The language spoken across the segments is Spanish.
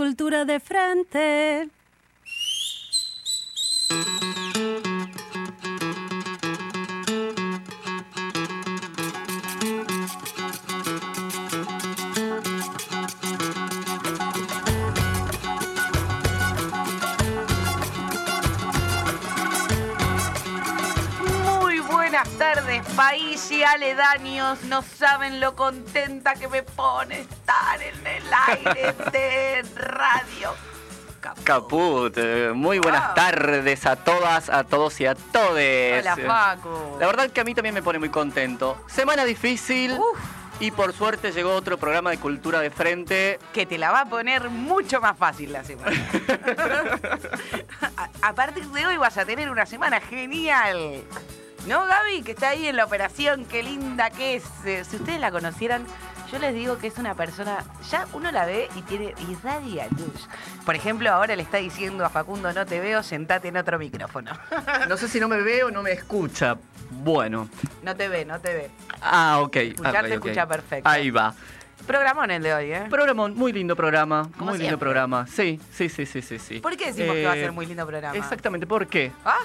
cultura de frente. País y aledaños. No saben lo contenta que me pone estar en el aire de radio. Caput. Caput, muy buenas Wow. tardes a todas, a todos y a todes. Hola, Facu. La verdad que a mí también me pone muy contento. Semana difícil Uf. y por suerte llegó otro programa de cultura de frente. Que te la va a poner mucho más fácil la semana. a, a partir de hoy vas a tener una semana genial. ¿No, Gaby? Que está ahí en la operación, qué linda que es. Eh, Si ustedes la conocieran, yo les digo que es una persona, ya uno la ve y tiene irradia luz. Por ejemplo, ahora le está diciendo a Facundo, no te veo, sentate en otro micrófono. No sé si no me ve o no me escucha. Bueno. no te ve, no te ve. Ah, ok. Escucharte ok. escucha perfecto. Ahí va. Programón el de hoy, ¿eh? Programón, muy lindo programa. Como muy siempre. lindo programa. Sí, sí, sí, sí, sí. sí. ¿Por qué decimos que va a Eh, ser muy lindo programa? Exactamente, ¿por qué? Ah,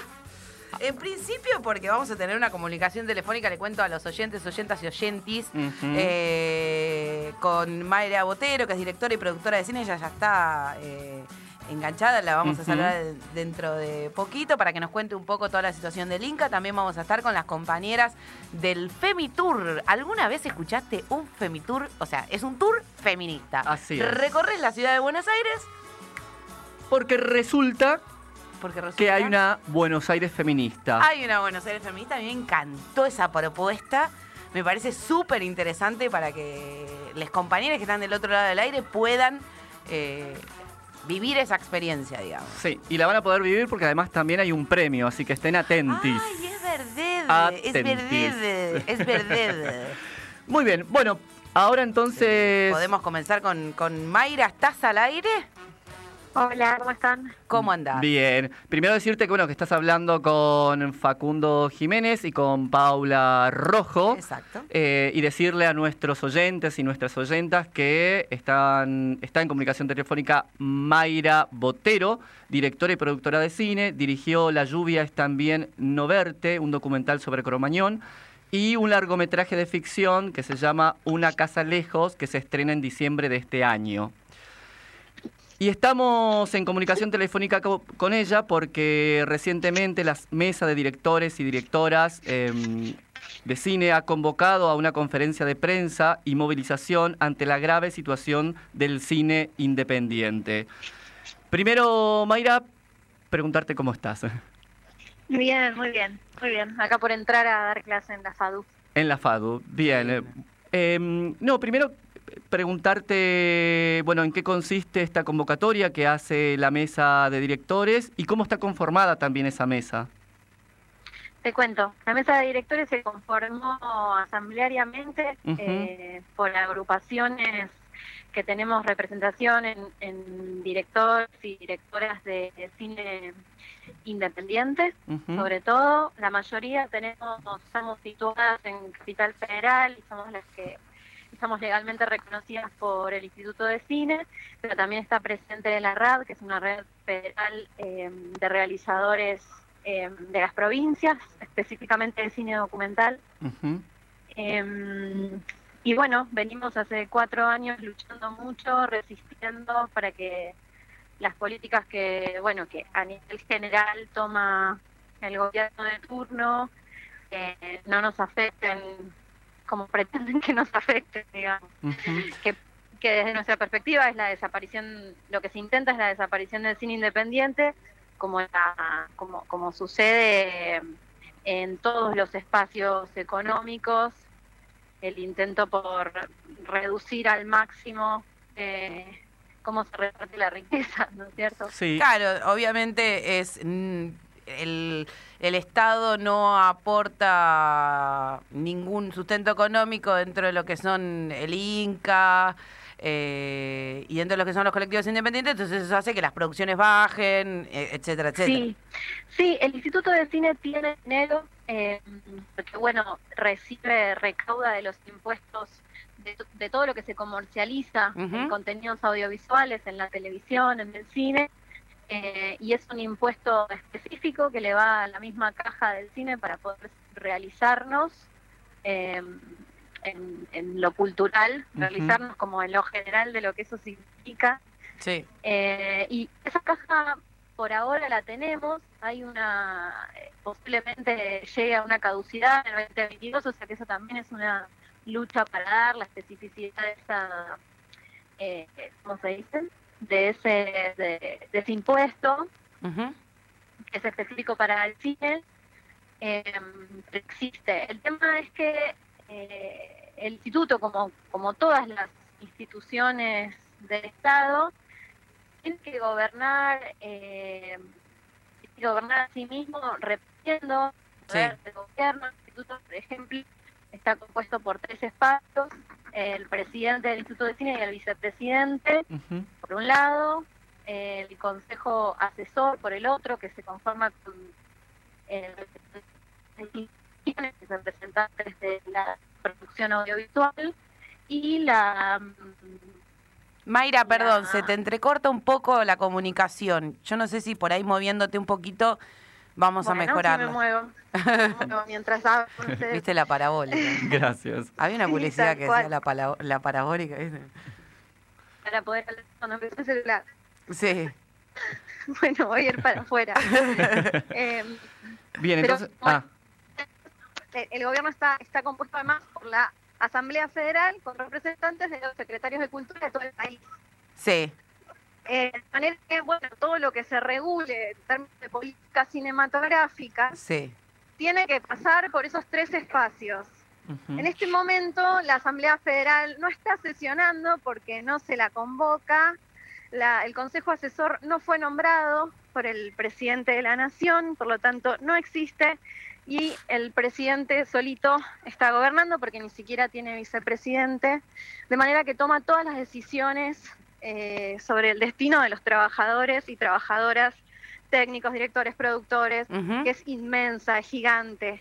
en principio porque vamos a tener una comunicación telefónica, le cuento a los oyentes, oyentas y oyentis, eh, con Mayra Botero, que es directora y productora de cine, ella ya está eh, enganchada, la vamos a saludar dentro de poquito para que nos cuente un poco toda la situación del Inca. También vamos a estar con las compañeras del Femitour. ¿Alguna vez escuchaste un Femitour? O sea, es un tour feminista. Así es. Recorres la ciudad de Buenos Aires Porque resulta porque resulta que hay una Buenos Aires feminista. Hay una Buenos Aires feminista, a mí me encantó esa propuesta. Me parece súper interesante para que los compañeros que están del otro lado del aire puedan eh, vivir esa experiencia, digamos. Sí, y la van a poder vivir porque además también hay un premio, así que estén atentis. Ay, es verdad, es verdad, es verdad. Muy bien, bueno, ahora entonces... Podemos comenzar con, con Mayra, ¿estás al aire? Hola, ¿cómo están? ¿Cómo andás? Bien, primero decirte que bueno, que estás hablando con Facundo Jiménez y con Paula Rojo. Exacto. Eh, y decirle a nuestros oyentes y nuestras oyentas que están, está en comunicación telefónica Mayra Botero, directora y productora de cine, dirigió La lluvia es también no verte, un documental sobre Cromañón, y un largometraje de ficción que se llama Una casa lejos, que se estrena en diciembre de este año. Y estamos en comunicación telefónica co- con ella porque recientemente la mesa de directores y directoras em, de cine ha convocado a una conferencia de prensa y movilización ante la grave situación del cine independiente. Primero, Mayra, preguntarte cómo estás Bien, muy bien, muy bien. Acá por entrar a dar clase en la FADU. en la FADU. Bien. eh, no, primero preguntarte, bueno, en qué consiste esta convocatoria que hace la mesa de directores y cómo está conformada también esa mesa. Te cuento, la mesa de directores se conformó asambleariamente eh, por agrupaciones que tenemos representación en, en directores y directoras de, de cine independiente, Ujú. sobre todo. La mayoría tenemos, estamos situadas en Capital Federal y somos las que estamos legalmente reconocidas por el Instituto de Cine, pero también está presente la RAD, que es una red federal eh, de realizadores eh, de las provincias, específicamente de cine documental. Eh, y bueno, venimos hace cuatro años luchando mucho, resistiendo para que las políticas que, bueno, que a nivel general toma el gobierno de turno eh, no nos afecten como pretenden que nos afecten, digamos. Que desde nuestra perspectiva es la desaparición, lo que se intenta es la desaparición del cine independiente, como, la, como, como sucede en todos los espacios económicos, el intento por reducir al máximo eh, cómo se reparte la riqueza, ¿no es cierto? Sí. Claro, obviamente es mm, el, el Estado no aporta ningún sustento económico dentro de lo que son el Inca eh, y dentro de lo que son los colectivos independientes, entonces eso hace que las producciones bajen, eh, etcétera, etcétera. Sí, sí, el Instituto de Cine tiene dinero, eh, porque bueno, recibe, recauda de los impuestos de, todo lo que se comercializa en contenidos audiovisuales, en la televisión, en el cine, eh, y es un impuesto específico que le va a la misma caja del cine para poder realizarnos eh, en, en lo cultural, realizarnos como en lo general de lo que eso significa. Sí. Eh, y esa caja por ahora la tenemos, hay una, posiblemente llegue a una caducidad en el 2022, o sea que eso también es una lucha para dar la especificidad de esa, eh, ¿cómo se dice? De ese, de, de ese impuesto, que es específico para el cine, eh, existe. El tema es que eh, el instituto, como, como todas las instituciones del Estado, tiene que gobernar, eh, tiene que gobernar a sí mismo repitiendo el gobierno. El instituto, por ejemplo, está compuesto por tres espacios, el presidente del Instituto de Cine y el vicepresidente, por un lado, el consejo asesor por el otro, que se conforma con eh, representantes de la producción audiovisual y la mm, Mayra, perdón, La- se te entrecorta un poco la comunicación. Yo no sé si por ahí moviéndote un poquito vamos bueno, a sí mejorarla. me muevo, me muevo mientras hablo. Viste la parabólica. Gracias. Había una Sí, publicidad tal que cual. decía la, pala- la parabólica. ¿viste? para poder hablar cuando empecé el celular. Sí. Bueno, voy a ir para afuera. Eh, Bien, Pero, entonces. bueno, ah, el gobierno está, está compuesto además por la Asamblea Federal con representantes de los secretarios de cultura de todo el país. Sí. Eh, de manera que, bueno, todo lo que se regule en términos de política cinematográfica Sí. tiene que pasar por esos tres espacios. En este momento la Asamblea Federal no está sesionando porque no se la convoca, la- el Consejo Asesor no fue nombrado por el presidente de la Nación, por lo tanto no existe, y el presidente solito está gobernando porque ni siquiera tiene vicepresidente, de manera que toma todas las decisiones eh, sobre el destino de los trabajadores y trabajadoras, técnicos, directores, productores, que es inmensa, es gigante.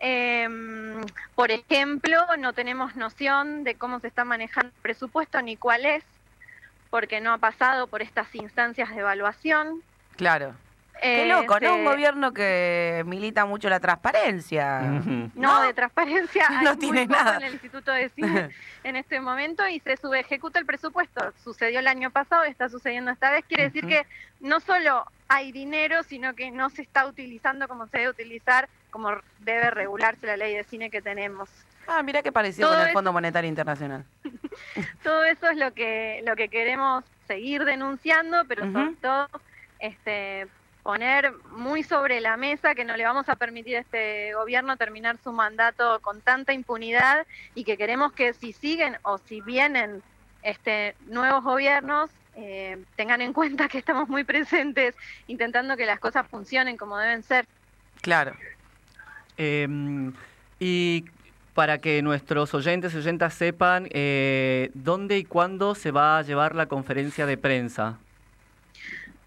Em, por ejemplo, no tenemos noción de cómo se está manejando el presupuesto ni cuál es, porque no ha pasado por estas instancias de evaluación. Claro. Qué loco, ¿no? se- Un gobierno que milita mucho la transparencia. Ujú. No, de transparencia hay No muy tiene poco nada. en el Instituto de Cine en este momento y se subejecuta el presupuesto. Sucedió el año pasado y está sucediendo esta vez. Quiere decir que no solo hay dinero, sino que no se está utilizando como se debe utilizar, como debe regularse la ley de cine que tenemos. Ah, mira qué parecido Todo con el es- Fondo Monetario Internacional. Todo eso es lo que lo que queremos seguir denunciando, pero Ujú. sobre todo este poner muy sobre la mesa que no le vamos a permitir a este gobierno terminar su mandato con tanta impunidad y que queremos que si siguen o si vienen este nuevos gobiernos eh, tengan en cuenta que estamos muy presentes intentando que las cosas funcionen como deben ser. Claro. Em, y para que nuestros oyentes y oyentas sepan eh, dónde y cuándo se va a llevar la conferencia de prensa.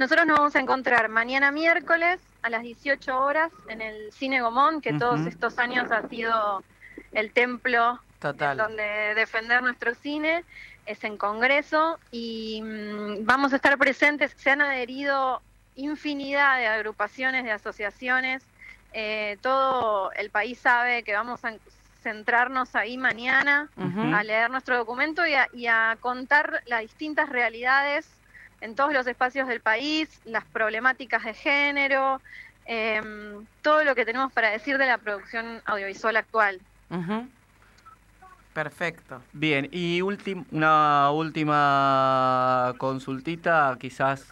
Nosotros nos vamos a encontrar mañana miércoles a las 18 horas en el Cine Gomón, que todos estos años ha sido el templo Total. donde defender nuestro cine, es en Congreso y mm, vamos a estar presentes, se han adherido infinidad de agrupaciones, de asociaciones, eh, todo el país sabe que vamos a centrarnos ahí mañana a leer nuestro documento y a, y a contar las distintas realidades en todos los espacios del país, las problemáticas de género, em, todo lo que tenemos para decir de la producción audiovisual actual. Perfecto. Bien, y una última consultita, quizás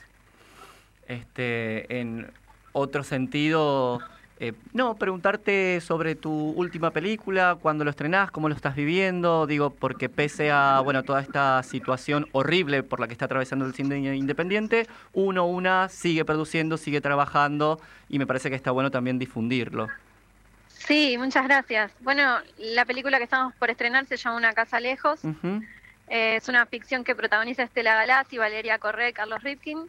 este, en otro sentido. Eh, no, preguntarte sobre tu última película, cuándo lo estrenás, cómo lo estás viviendo, digo, porque pese a bueno toda esta situación horrible por la que está atravesando el cine independiente, uno, una, sigue produciendo, sigue trabajando, y me parece que está bueno también difundirlo. Sí, muchas gracias. Bueno, la película que estamos por estrenar se llama Una casa lejos. Eh, es una ficción que protagoniza Estela Galazzi, Valeria Correa y Carlos Ripkin,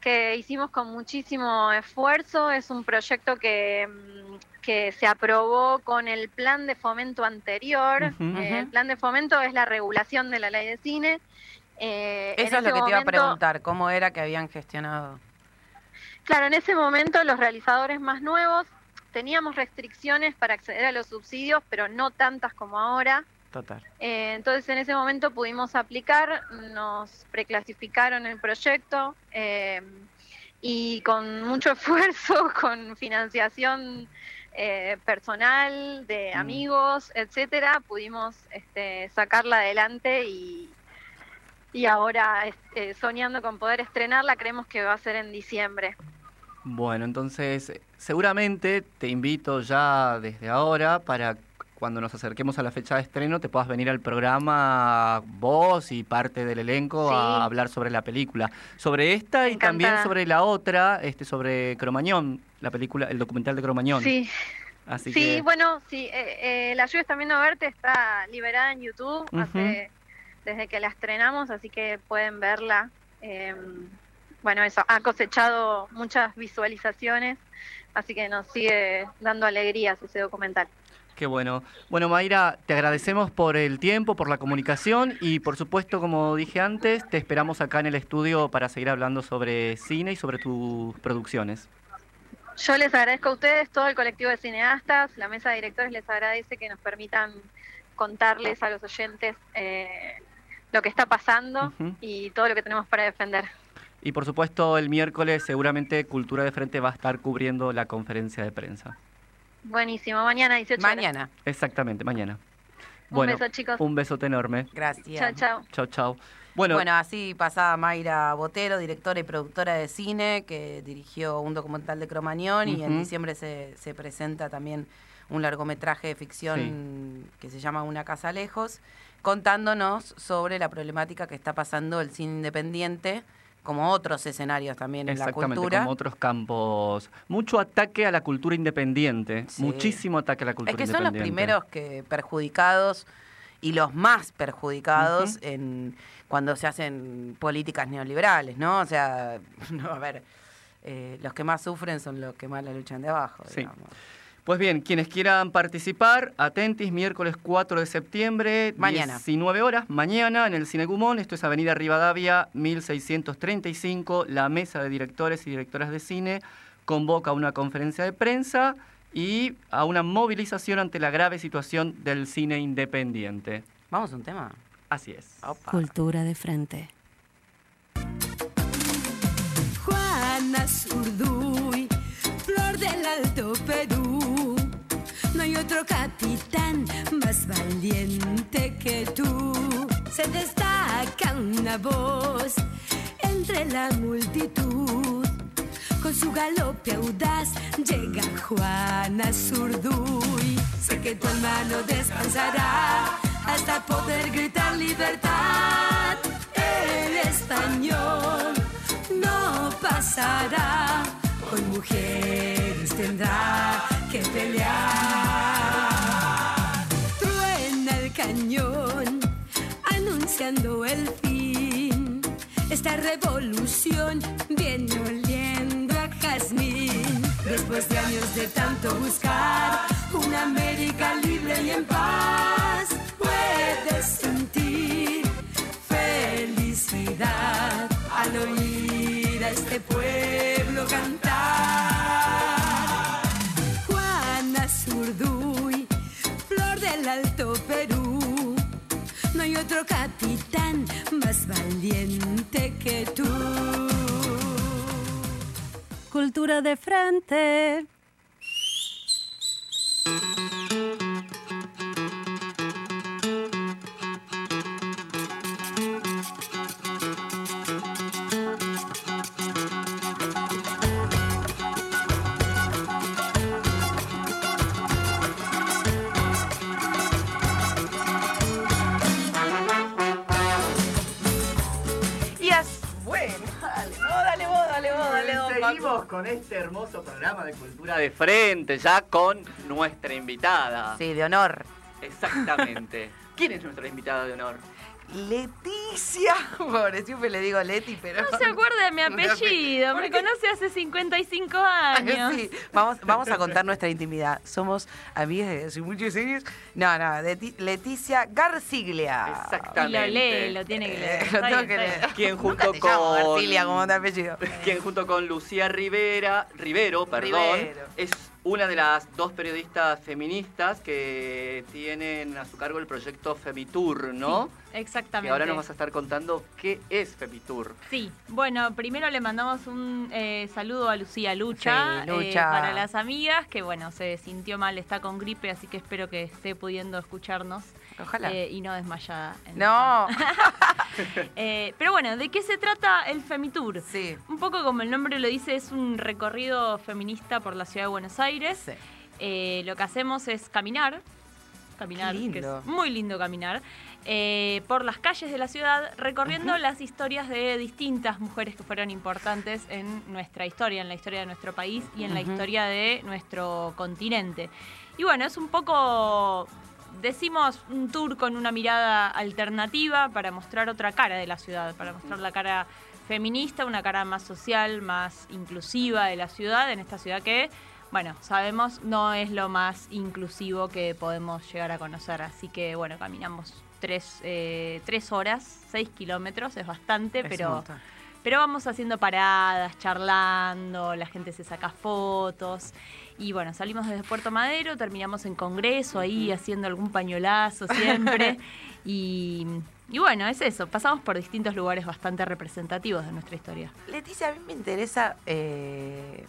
que hicimos con muchísimo esfuerzo. Es un proyecto que, mm, que se aprobó con el plan de fomento anterior. Eh, el plan de fomento es la regulación de la ley de cine. Eh, Eso es lo que te iba a preguntar, ¿cómo era que habían gestionado? Claro, en ese momento los realizadores más nuevos teníamos restricciones para acceder a los subsidios, pero no tantas como ahora. Total. Eh, entonces en ese momento pudimos aplicar, nos preclasificaron el proyecto eh, y con mucho esfuerzo, con financiación eh, personal, de Mm. amigos, etcétera, pudimos este, sacarla adelante y, y ahora este, soñando con poder estrenarla, creemos que va a ser en diciembre. Bueno, entonces seguramente te invito ya desde ahora para cuando nos acerquemos a la fecha de estreno te puedas venir al programa vos y parte del elenco Sí. a hablar sobre la película. Sobre esta y también sobre la otra, este sobre Cromañón, la película, el documental de Cromañón. Sí, Así sí, que bueno, sí, eh, eh, La lluvia también a verte está liberada en YouTube hace- desde que la estrenamos, así que pueden verla. Eh, bueno, eso, ha cosechado muchas visualizaciones, así que nos sigue dando alegrías ese documental. Qué bueno. Bueno, Mayra, te agradecemos por el tiempo, por la comunicación y por supuesto, como dije antes, te esperamos acá en el estudio para seguir hablando sobre cine y sobre tus producciones. Yo les agradezco a ustedes, todo el colectivo de cineastas, la mesa de directores les agradece que nos permitan contarles a los oyentes eh, lo que está pasando y todo lo que tenemos para defender. Y por supuesto, el miércoles seguramente Cultura de Frente va a estar cubriendo la conferencia de prensa. Buenísimo, mañana 18 horas. Mañana. Exactamente, mañana. Un Bueno, beso, chicos. un besote enorme. Gracias. Chao, chao. Chau, chau. Bueno, Bueno, así pasaba Mayra Botero, directora y productora de cine, que dirigió un documental de Cromañón y en diciembre se, se presenta también un largometraje de ficción que se llama Una casa lejos, contándonos sobre la problemática que está pasando el cine independiente, como otros escenarios también en la cultura. como otros campos. Mucho ataque a la cultura independiente. Sí. Muchísimo ataque a la cultura Es que son los independiente. primeros que perjudicados y los más perjudicados en cuando se hacen políticas neoliberales, ¿no? O sea, no, a ver, eh, los que más sufren son los que más la luchan de abajo, Sí. digamos. Pues bien, quienes quieran participar, atentis, miércoles 4 de septiembre, Mañana. 19 horas, mañana en el Cine Gumón, esto es Avenida Rivadavia, 1635, la mesa de directores y directoras de cine convoca una conferencia de prensa y a una movilización ante la grave situación del cine independiente. Vamos a un tema. Así es. Opa. Cultura de frente. Juana Zurduy, flor del Alto Perú. No hay otro capitán más valiente que tú. Se destaca una voz entre la multitud. Con su galope audaz llega Juana Zurduy. Sé que tu hermano descansará hasta poder gritar libertad. El español no pasará. Con mujeres tendrá que pelear. Truena el cañón anunciando el fin. Esta revolución viene oliendo a jazmín. Después de años de tanto buscar una América libre y en paz, puedes sentir felicidad al oír este pueblo cantar. Juana Zurduy, flor del Alto Perú. No hay otro capitán más valiente que tú. Cultura de frente. Hermoso programa de Cultura de Frente, ya con nuestra invitada. Sí, de honor. Exactamente. ¿Quién es nuestra invitada de honor? Leticia. Pobre, siempre le digo Leti, pero. No se acuerda de mi apellido, me conoce hace 55 años. Sí, vamos, vamos a contar nuestra intimidad. Somos amigas de hace muchos años. No, no, Leti- Leticia Garciglia. Y Exactamente. lo lee, lo tiene que leer. Eh, lo tengo bien, que leer. Quien junto te con- Garcilia como de apellido. quien junto con Lucía Rivera, Rivero, perdón, Rivero. es una de las dos periodistas feministas que tienen a su cargo el proyecto Femitur, ¿no? Exactamente. Que ahora nos vas a estar contando qué es Femitur. Sí, bueno, primero le mandamos un eh, saludo a Lucía Lucha, Sí, Lucha. eh, para las amigas, que bueno, se sintió mal, está con gripe, así que espero que esté pudiendo escucharnos Ojalá. eh, y no desmayada. no. Eh, pero bueno, ¿de qué se trata el Femitur? Sí. Un poco como el nombre lo dice, es un recorrido feminista por la ciudad de Buenos Aires. Sí. Eh, lo que hacemos es caminar, caminar, que es muy lindo caminar, por las calles de la ciudad, recorriendo las historias de distintas mujeres que fueron importantes en nuestra historia, en la historia de nuestro país y en la historia de nuestro continente. Y bueno, es un poco, decimos, un tour con una mirada alternativa para mostrar otra cara de la ciudad, para mostrar la cara feminista, una cara más social, más inclusiva de la ciudad, en esta ciudad que, bueno, sabemos no es lo más inclusivo que podemos llegar a conocer. Así que, bueno, caminamos tres, eh, tres horas, seis kilómetros, es bastante, Es pero... Pero vamos haciendo paradas, charlando, la gente se saca fotos. Y bueno, salimos desde Puerto Madero, terminamos en Congreso, ahí haciendo algún pañolazo siempre. y, y bueno, es eso, pasamos por distintos lugares bastante representativos de nuestra historia. Leticia, a mí me interesa eh,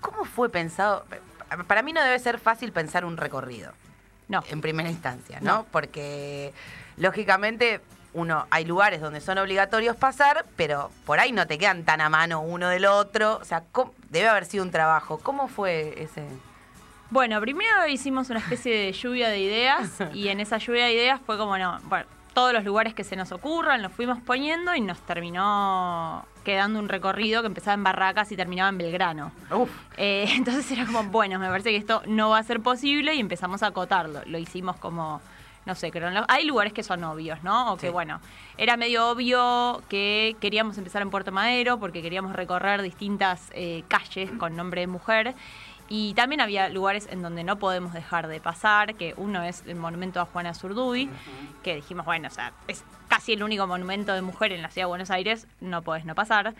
cómo fue pensado. Para mí no debe ser fácil pensar un recorrido No, en primera instancia, ¿no? No. Porque lógicamente uno hay lugares donde son obligatorios pasar, pero por ahí no te quedan tan a mano uno del otro. O sea, ¿cómo- debe haber sido un trabajo. ¿Cómo fue ese? Bueno, primero hicimos una especie de lluvia de ideas y en esa lluvia de ideas fue como, no, bueno, todos los lugares que se nos ocurran los fuimos poniendo y nos terminó quedando un recorrido que empezaba en Barracas y terminaba en Belgrano. Uf, Eh, entonces era como, bueno, me parece que esto no va a ser posible y empezamos a acotarlo. Lo hicimos como, no sé, crono- hay lugares que son obvios, ¿no? O que bueno, era medio obvio que queríamos empezar en Puerto Madero porque queríamos recorrer distintas eh, calles con nombre de mujer. Y también había lugares en donde no podemos dejar de pasar, que uno es el monumento a Juana Zurduy, que dijimos, bueno, o sea, es casi el único monumento de mujer en la ciudad de Buenos Aires, no podés no pasar.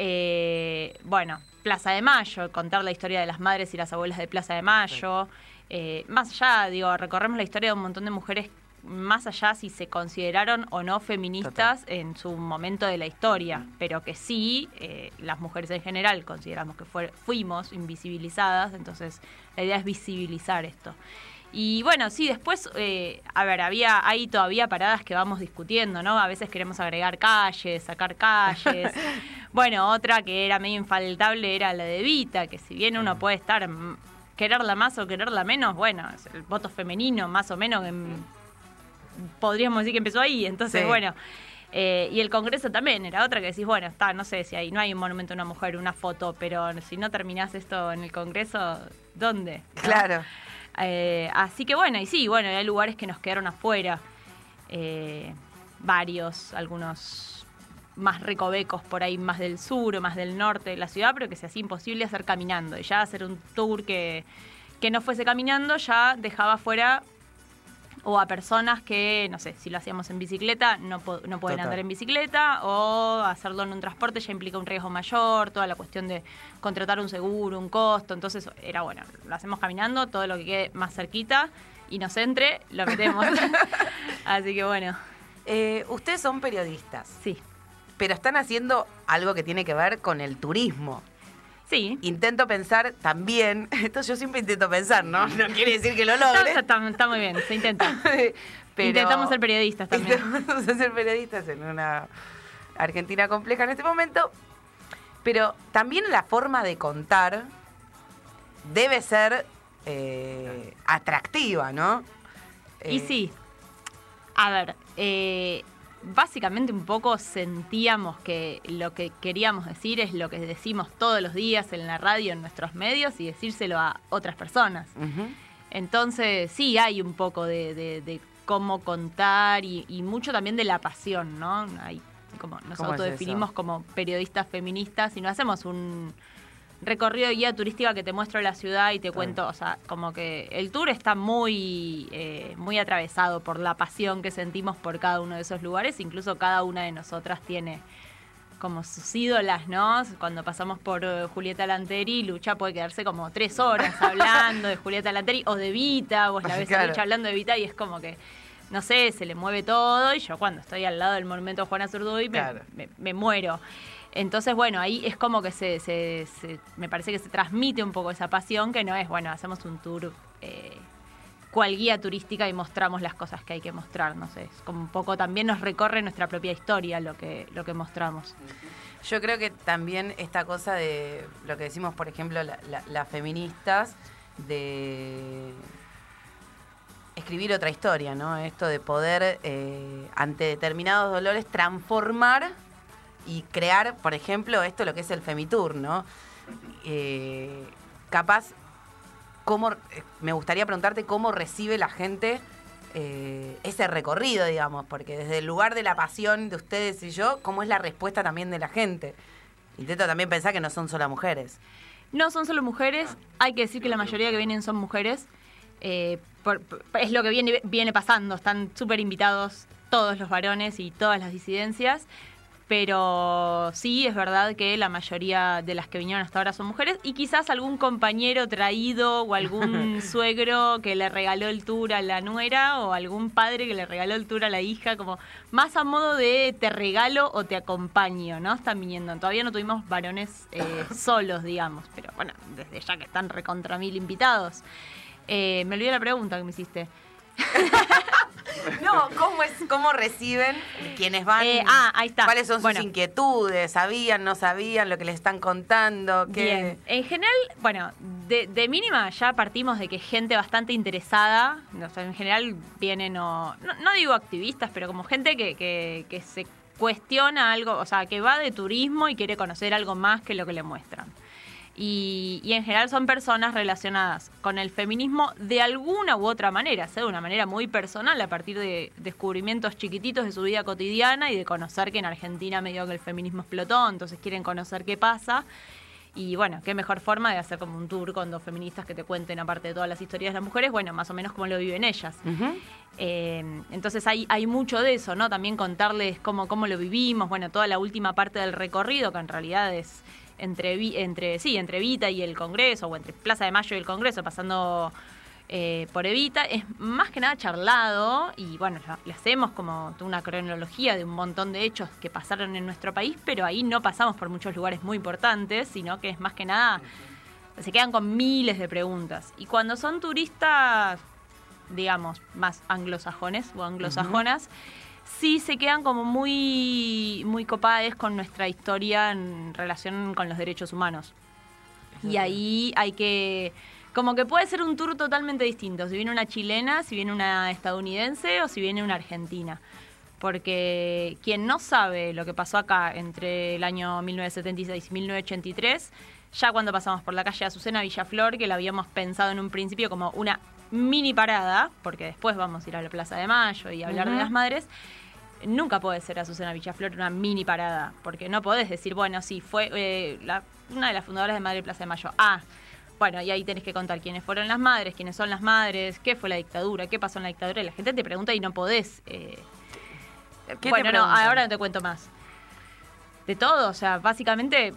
Eh, bueno, Plaza de Mayo, contar la historia de las madres y las abuelas de Plaza de Mayo. Eh, más allá, digo, recorremos la historia de un montón de mujeres, más allá si se consideraron o no feministas en su momento de la historia, pero que sí, eh, las mujeres en general consideramos que fuimos invisibilizadas, entonces la idea es visibilizar esto. Y bueno, sí, después, eh, a ver, había hay todavía paradas que vamos discutiendo, ¿no? A veces queremos agregar calles, sacar calles. bueno, otra que era medio infaltable era la de Vita, que si bien uno puede estar, mm, quererla más o quererla menos, bueno, es el voto femenino más o menos, que, mm, podríamos decir que empezó ahí, entonces Sí. bueno. eh, y el Congreso también era otra que decís, bueno, está, no sé si hay, no hay un monumento a una mujer, una foto, pero si no terminás esto en el Congreso, ¿dónde? ¿No? Eh, así que bueno, y sí, bueno, hay lugares que nos quedaron afuera. eh, varios, algunos más recovecos por ahí, más del sur o más del norte de la ciudad, pero que se hacía imposible hacer caminando. Y ya hacer un tour que, que no fuese caminando ya dejaba fuera o a personas que, no sé, si lo hacíamos en bicicleta, no, po- no pueden Total. andar en bicicleta, o hacerlo en un transporte ya implica un riesgo mayor, toda la cuestión de contratar un seguro, un costo, entonces era bueno, lo hacemos caminando, todo lo que quede más cerquita y nos entre, lo metemos. Así que bueno, Eh, ustedes son periodistas, sí, pero están haciendo algo que tiene que ver con el turismo. Sí. Intento pensar también, esto yo siempre intento pensar, ¿no? No quiere decir que lo logre. está- está muy bien, se intenta. pero- Intentamos ser periodistas también. Intentamos ser periodistas en una Argentina compleja en este momento. Pero también la forma de contar debe ser eh, atractiva, ¿no? Y Eh, sí. A ver, eh, básicamente un poco sentíamos que lo que queríamos decir es lo que decimos todos los días en la radio, en nuestros medios, y decírselo a otras personas. Entonces, sí hay un poco de, de- de cómo contar y, y mucho también de la pasión, ¿no? Hay, como nos ¿Cómo es autodefinimos como periodistas feministas y no hacemos un recorrido de guía turística que te muestro la ciudad y te cuento, o sea, como que el tour está muy, eh, muy atravesado por la pasión que sentimos por cada uno de esos lugares, incluso cada una de nosotras tiene como sus ídolas, ¿no? Cuando pasamos por eh, Julieta Lanteri, Lucha puede quedarse como tres horas hablando de Julieta Lanteri o de Vita, vos la ves a Claro. Lucha hablando de Vita y es como que, no sé, se le mueve todo y yo cuando estoy al lado del monumento Juana Zurduy me, Claro. me- me muero. Entonces, bueno, ahí es como que se, me parece que se transmite un poco esa pasión, que no es, bueno, hacemos un tour eh, cual guía turística y mostramos las cosas que hay que mostrar, no sé, es como un poco también nos recorre nuestra propia historia lo que, lo que mostramos. Yo creo que también esta cosa de lo que decimos, por ejemplo, la- la- las feministas, de escribir otra historia, ¿no? Esto de poder, eh, ante determinados dolores, transformar y crear, por ejemplo, esto lo que es el Femitour, ¿no? Eh, capaz, cómo, eh, me gustaría preguntarte cómo recibe la gente eh, ese recorrido, digamos, porque desde el lugar de la pasión de ustedes y yo, ¿cómo es la respuesta también de la gente? Intento también pensar que no son solo mujeres. No son solo mujeres, hay que decir que la mayoría que vienen son mujeres. es lo que viene, viene pasando, están súper invitados todos los varones y todas las disidencias. Pero sí, es verdad que la mayoría de las que vinieron hasta ahora son mujeres y quizás algún compañero traído o algún suegro que le regaló el tour a la nuera o algún padre que le regaló el tour a la hija, como más a modo de te regalo o te acompaño, ¿no? Están viniendo. Todavía no tuvimos varones eh, solos, digamos, pero bueno, desde ya que están recontra mil invitados. Eh, me olvidé la pregunta que me hiciste. No, ¿cómo es, cómo reciben quienes van? Eh, ah, ahí está. ¿Cuáles son Bueno. sus inquietudes? ¿Sabían, no sabían lo que les están contando? ¿Qué- Bien. En general, bueno, de, de mínima ya partimos de que gente bastante interesada, o sea, en general vienen o, no, no digo activistas, pero como gente que, que, que se cuestiona algo, o sea, que va de turismo y quiere conocer algo más que lo que le muestran. Y, y en general son personas relacionadas con el feminismo de alguna u otra manera, sea de una manera muy personal a partir de descubrimientos chiquititos de su vida cotidiana y de conocer que en Argentina medio que el feminismo explotó, entonces quieren conocer qué pasa. Y bueno, qué mejor forma de hacer como un tour con dos feministas que te cuenten, aparte de todas las historias de las mujeres, bueno, más o menos cómo lo viven ellas. Eh, entonces hay, hay mucho de eso, ¿no? También contarles cómo, cómo lo vivimos, bueno, toda la última parte del recorrido, que en realidad es entre, entre, sí, entre Evita y el Congreso, o entre Plaza de Mayo y el Congreso, pasando eh, por Evita, es más que nada charlado y bueno, le hacemos como una cronología de un montón de hechos que pasaron en nuestro país, pero ahí no pasamos por muchos lugares muy importantes, sino que es más que nada, se quedan con miles de preguntas. Y cuando son turistas digamos, más anglosajones o anglosajonas, sí se quedan como muy, muy copadas con nuestra historia en relación con los derechos humanos. Y ahí hay que, como que puede ser un tour totalmente distinto, si viene una chilena, si viene una estadounidense o si viene una argentina. Porque quien no sabe lo que pasó acá entre el año 1976 y 1983, ya cuando pasamos por la calle Azucena Villaflor, que la habíamos pensado en un principio como una mini parada, porque después vamos a ir a la Plaza de Mayo y hablar de las madres, nunca puede ser Azucena Villaflor una mini parada, porque no podés decir, bueno, sí, fue eh, la- una de las fundadoras de Madre Plaza de Mayo. Ah, bueno, y ahí tenés que contar quiénes fueron las madres, quiénes son las madres, qué fue la dictadura, qué pasó en la dictadura. Y la gente te pregunta y no podés. eh, ¿Qué te bueno, no, ahora no te cuento más. De todo, o sea, básicamente,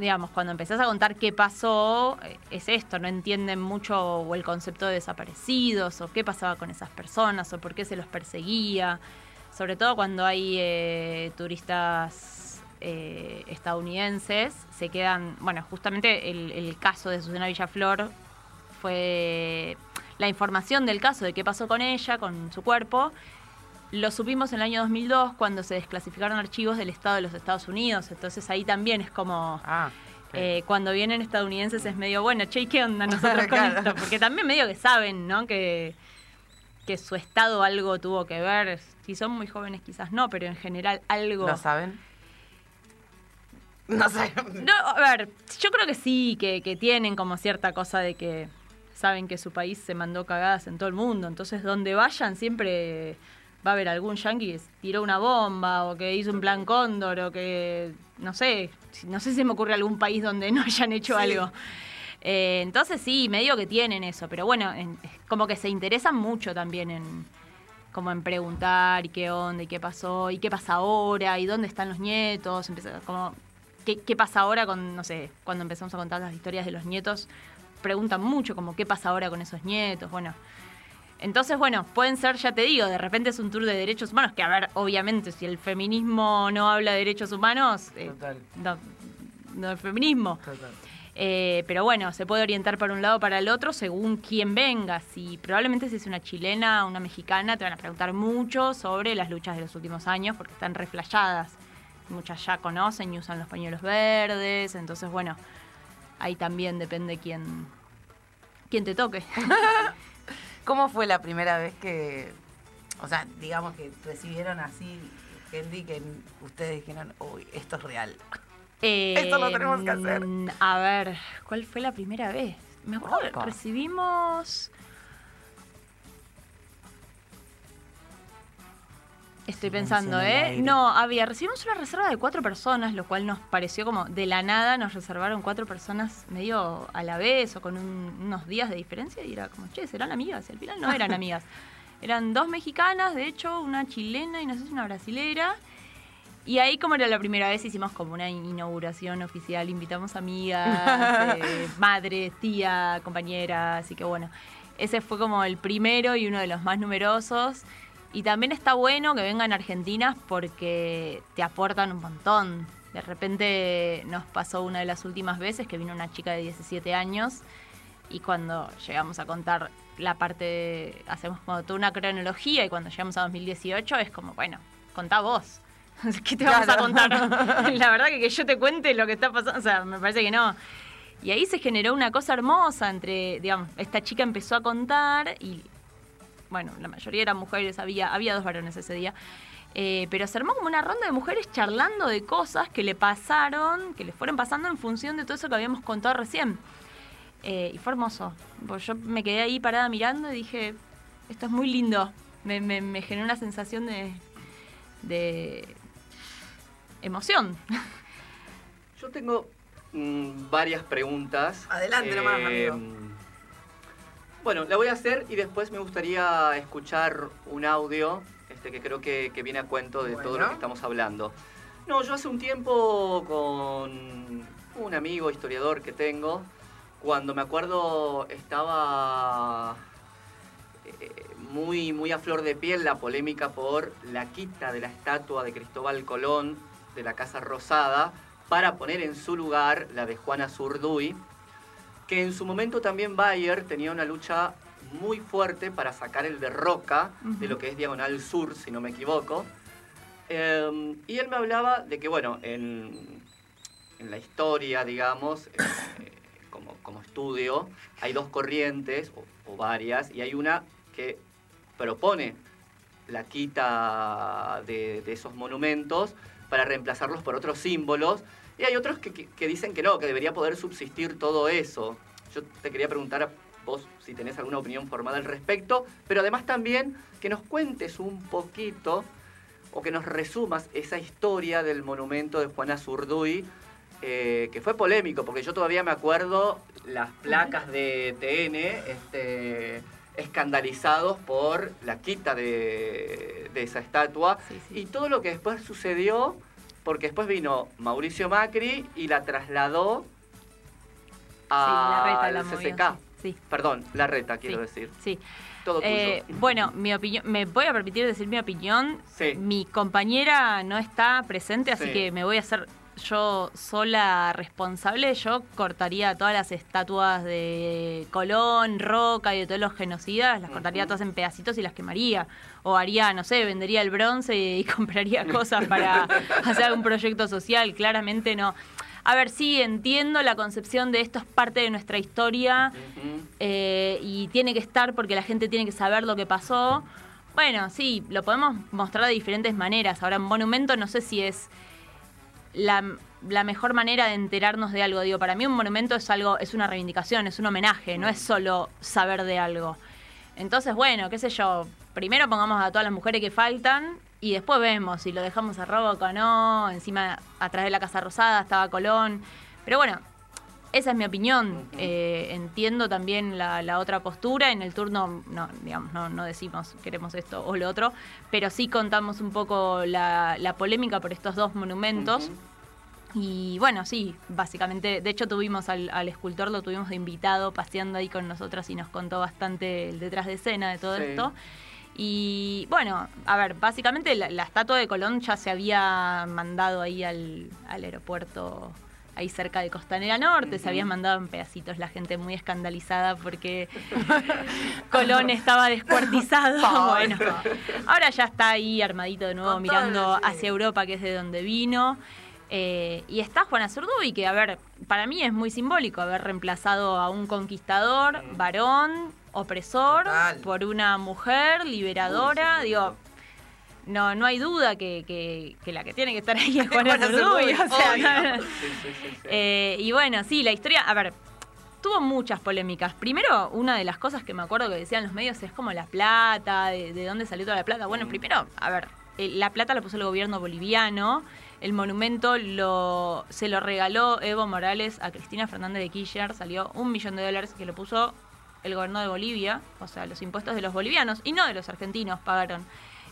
digamos, cuando empezás a contar qué pasó, eh, es esto, no entienden mucho o el concepto de desaparecidos, o qué pasaba con esas personas, o por qué se los perseguía, sobre todo cuando hay eh, turistas eh, estadounidenses, se quedan, bueno, justamente el, el caso de Susana Villaflor fue la información del caso de qué pasó con ella, con su cuerpo, lo supimos en el año 2002 cuando se desclasificaron archivos del Estado de los Estados Unidos. Entonces ahí también es como Ah, eh, cuando vienen estadounidenses es medio bueno, che, ¿y ¿qué onda nosotros con esto? Porque también medio que saben, ¿no? Que, que su estado algo tuvo que ver. Si son muy jóvenes quizás no, pero en general algo... ¿lo saben? No saben. No, a ver, yo creo que sí, que, que tienen como cierta cosa de que saben que su país se mandó cagadas en todo el mundo. Entonces, donde vayan, siempre va a haber algún yanqui que tiró una bomba o que hizo un plan cóndor o que, no sé, no sé si me ocurre algún país donde no hayan hecho algo. Eh, entonces sí, medio que tienen eso, pero bueno, en- como que se interesan mucho también en como en preguntar y qué onda y qué pasó y qué pasa ahora y dónde están los nietos, empieza como qué, qué pasa ahora con, no sé, cuando empezamos a contar las historias de los nietos, preguntan mucho como qué pasa ahora con esos nietos, bueno. Entonces, bueno, pueden ser, ya te digo, de repente es un tour de derechos humanos, que a ver, obviamente, si el feminismo no habla de derechos humanos, eh, Total. no, no es feminismo. Total. Eh, pero bueno, se puede orientar para un lado o para el otro según quién venga. Si probablemente si es una chilena o una mexicana, te van a preguntar mucho sobre las luchas de los últimos años porque están reflejadas. Muchas ya conocen y usan los pañuelos verdes. Entonces, bueno, ahí también depende quién, quién te toque. ¿Cómo fue la primera vez que, o sea, digamos que recibieron así gente y que ustedes dijeron, uy, esto es real? Esto lo tenemos que hacer. Eh, A ver, ¿cuál fue la primera vez? Me acuerdo Opa. recibimos. Estoy pensando, ¿eh? No, había, recibimos una reserva de cuatro personas, lo cual nos pareció como de la nada, nos reservaron cuatro personas medio a la vez o con un- unos días de diferencia y era como, che, serán amigas. Y al final no eran amigas. Eran dos mexicanas, de hecho, una chilena y no sé si una brasilera. Y ahí, como era la primera vez, hicimos como una inauguración oficial. Invitamos amigas, eh, madres, tía, compañeras. Así que bueno, ese fue como el primero y uno de los más numerosos. Y también está bueno que vengan argentinas porque te aportan un montón. De repente nos pasó una de las últimas veces que vino una chica de 17 años y cuando llegamos a contar la parte, de- hacemos como toda una cronología y cuando llegamos a 2018 es como, bueno, contá vos. ¿Qué te vamos Claro. a contar? la verdad que que yo te cuente lo que está pasando, o sea, me parece que no. Y ahí se generó una cosa hermosa entre, digamos, esta chica empezó a contar y, bueno, la mayoría eran mujeres, había, había dos varones ese día. Eh, pero se armó como una ronda de mujeres charlando de cosas que le pasaron, que le fueron pasando en función de todo eso que habíamos contado recién. Eh, y fue hermoso. Pues yo me quedé ahí parada mirando y dije, esto es muy lindo. Me, me, me generó una sensación de, de emoción. Yo tengo mm, varias preguntas. Adelante nomás, amigo. Bueno, la voy a hacer y después me gustaría escuchar un audio este, que creo que, que viene a cuento de todo lo que estamos hablando. No, yo hace un tiempo con un amigo historiador que tengo, cuando me acuerdo estaba eh, muy, muy a flor de piel la polémica por la quita de la estatua de Cristóbal Colón de la Casa Rosada para poner en su lugar la de Juana Zurduy, que en su momento también Bayer tenía una lucha muy fuerte para sacar el de Roca de lo que es Diagonal Sur, si no me equivoco. Eh, y él me hablaba de que, bueno, en, en la historia, digamos, eh, como, como estudio, hay dos corrientes, o, o varias, y hay una que propone la quita de, de esos monumentos para reemplazarlos por otros símbolos, y hay otros que, que- que dicen que no, que debería poder subsistir todo eso. Yo te quería preguntar a vos si tenés alguna opinión formada al respecto, pero además también que nos cuentes un poquito o que nos resumas esa historia del monumento de Juana Zurduy, eh, que fue polémico, porque yo todavía me acuerdo las placas de TN este, escandalizados por la quita de, de esa estatua Sí, sí. y todo lo que después sucedió, porque después vino Mauricio Macri y la trasladó la reta al la movió, CCK. sí. Perdón, la reta, quiero Sí. decir. Sí. Todo tuyo. Eh, bueno, mi opinión, me voy a permitir decir mi opinión. Sí. Mi compañera no está presente, así Sí. que me voy a hacer yo sola responsable. Yo cortaría todas las estatuas de Colón, Roca y de todos los genocidas, las cortaría todas en pedacitos y las quemaría. O haría, no sé, vendería el bronce y compraría cosas para hacer un proyecto social. Claramente no. A ver, sí, entiendo la concepción de esto es parte de nuestra historia eh, y tiene que estar porque la gente tiene que saber lo que pasó. Bueno, sí, lo podemos mostrar de diferentes maneras. Ahora, en Monumento no sé si es la, la mejor manera de enterarnos de algo. Digo, para mí un monumento es algo, es una reivindicación, es un homenaje, no es solo saber de algo. Entonces, bueno, qué sé yo, primero pongamos a todas las mujeres que faltan y después vemos si lo dejamos a Roboco o no. Encima, atrás de la Casa Rosada estaba Colón. Pero bueno, esa es mi opinión. Eh, entiendo también la, la otra postura. En el turno, no, digamos, no, no decimos queremos esto o lo otro, pero sí contamos un poco la, la polémica por estos dos monumentos. Y bueno, sí, básicamente, de hecho tuvimos al, al escultor, lo tuvimos de invitado paseando ahí con nosotras y nos contó bastante el detrás de escena de todo Sí. esto. Y bueno, a ver, básicamente la, la estatua de Colón ya se había mandado ahí al, al aeropuerto, ahí cerca de Costanera Norte, se habían mandado en pedacitos la gente muy escandalizada porque Colón estaba descuartizado. bueno, ahora ya está ahí armadito de nuevo Con mirando sí. hacia Europa, que es de donde vino. Eh, y está Juana Zurduy, que, a ver, para mí es muy simbólico haber reemplazado a un conquistador, varón, opresor, Total. por una mujer liberadora. Digo, no, no hay duda que, que- que la que tiene que estar ahí es Juana Zurduy. Zurduy, o sea, obvio. no- Sí, sí, sí, sí. eh, y bueno, sí, la historia, a ver, tuvo muchas polémicas. Primero, una de las cosas que me acuerdo que decían los medios es como la plata, de, de dónde salió toda la plata. Bueno, primero, a ver, eh, la plata la puso el gobierno boliviano. El monumento lo, se lo regaló Evo Morales a Cristina Fernández de Kirchner. Salió un millón de dólares que lo puso el gobierno de Bolivia, o sea, los impuestos de los bolivianos y no de los argentinos pagaron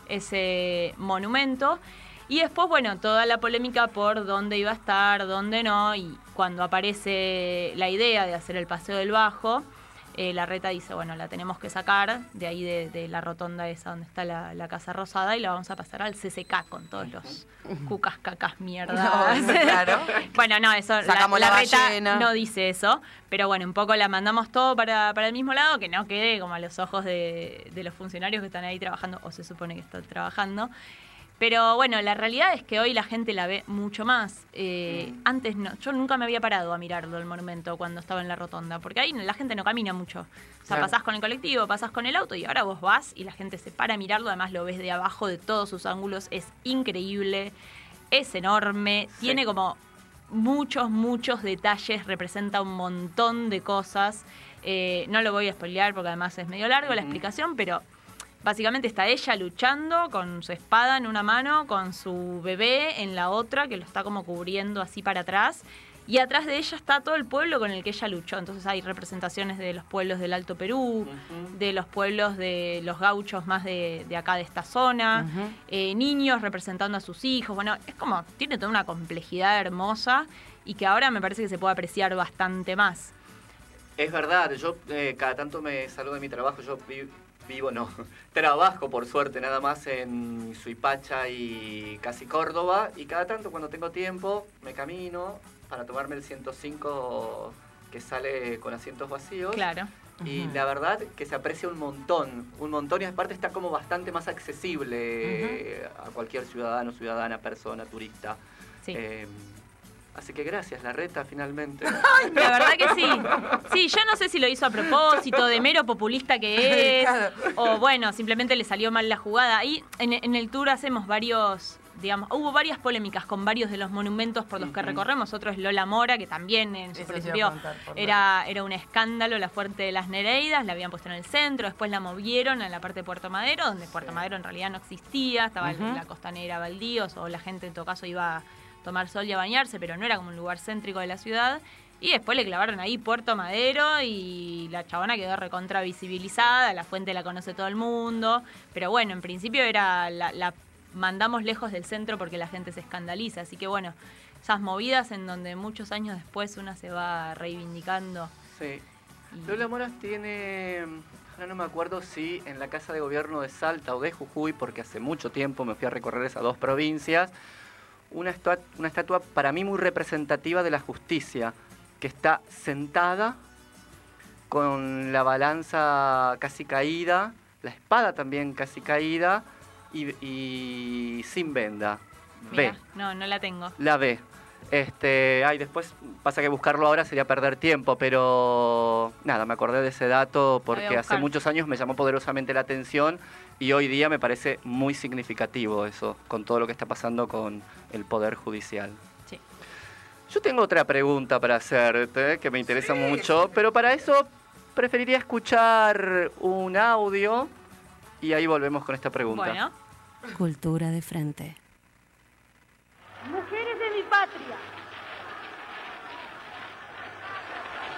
ese monumento. Y después, bueno, toda la polémica por dónde iba a estar, dónde no, y cuando aparece la idea de hacer el Paseo del Bajo, eh, la reta dice, bueno, la tenemos que sacar de ahí de, de la rotonda esa donde está la, la Casa Rosada y la vamos a pasar al CCK con todos los cucas, cacas, mierdas. No, claro. bueno, no, eso, Sacamos la la reta no dice eso, pero bueno, un poco la mandamos todo para, para el mismo lado, que no quede como a los ojos de, de los funcionarios que están ahí trabajando, o se supone que están trabajando. Pero bueno, la realidad es que hoy la gente la ve mucho más. Eh, Antes no, yo nunca me había parado a mirarlo el monumento cuando estaba en la rotonda, porque ahí la gente no camina mucho. O sea, Claro. pasás con el colectivo, pasás con el auto y ahora vos vas y la gente se para a mirarlo, además lo ves de abajo de todos sus ángulos, es increíble, es enorme, tiene como muchos, muchos detalles, representa un montón de cosas. Eh, no lo voy a spoilear porque además es medio largo la explicación, pero básicamente está ella luchando con su espada en una mano, con su bebé en la otra, que lo está como cubriendo así para atrás. Y atrás de ella está todo el pueblo con el que ella luchó. Entonces hay representaciones de los pueblos del Alto Perú, de los pueblos de los gauchos más de, de acá de esta zona, eh, niños representando a sus hijos. Bueno, es como, tiene toda una complejidad hermosa y que ahora me parece que se puede apreciar bastante más. Es verdad, yo eh, cada tanto me salgo de mi trabajo, yo vivo, no, trabajo por suerte nada más en Suipacha y casi Córdoba y cada tanto cuando tengo tiempo me camino para tomarme el 105 que sale con asientos vacíos. Claro. Y la verdad que se aprecia un montón, un montón y aparte está como bastante más accesible eh, a cualquier ciudadano, ciudadana, persona, turista. Sí. Eh, así que gracias, la reta finalmente. La verdad que sí. Sí, yo no sé si lo hizo a propósito, de mero populista que es, o bueno, simplemente le salió mal la jugada. Ahí en, en el tour hacemos varios, digamos, hubo varias polémicas con varios de los monumentos por los que recorremos. Otro es Lola Mora, que también en su Eso principio era, era un escándalo la fuerte de las Nereidas, la habían puesto en el centro, después la movieron a la parte de Puerto Madero, donde Puerto Madero en realidad no existía, estaba Ujú. la costanera Baldíos, o la gente en todo caso iba a tomar sol y a bañarse, pero no era como un lugar céntrico de la ciudad. Y después le clavaron ahí Puerto Madero y la chabona quedó recontra visibilizada, la fuente la conoce todo el mundo. Pero bueno, en principio era la, la mandamos lejos del centro porque la gente se escandaliza. Así que bueno, esas movidas en donde muchos años después una se va reivindicando. Sí. y- Lola Moras tiene, ahora no me acuerdo si en la Casa de Gobierno de Salta o de Jujuy, porque hace mucho tiempo me fui a recorrer esas dos provincias, una, estua- una estatua para mí muy representativa de la justicia, que está sentada con la balanza casi caída, la espada también casi caída y, y sin venda. Mirá, Ve. no, no la tengo. La B. Este, ay, después pasa que buscarlo ahora sería perder tiempo, pero nada, me acordé de ese dato porque hace muchos años me llamó poderosamente la atención y hoy día me parece muy significativo eso, con todo lo que está pasando con el Poder Judicial. Sí. Yo tengo otra pregunta para hacerte, que me interesa mucho, pero para eso preferiría escuchar un audio y ahí volvemos con esta pregunta. Bueno, Cultura de frente. Mujeres de mi patria,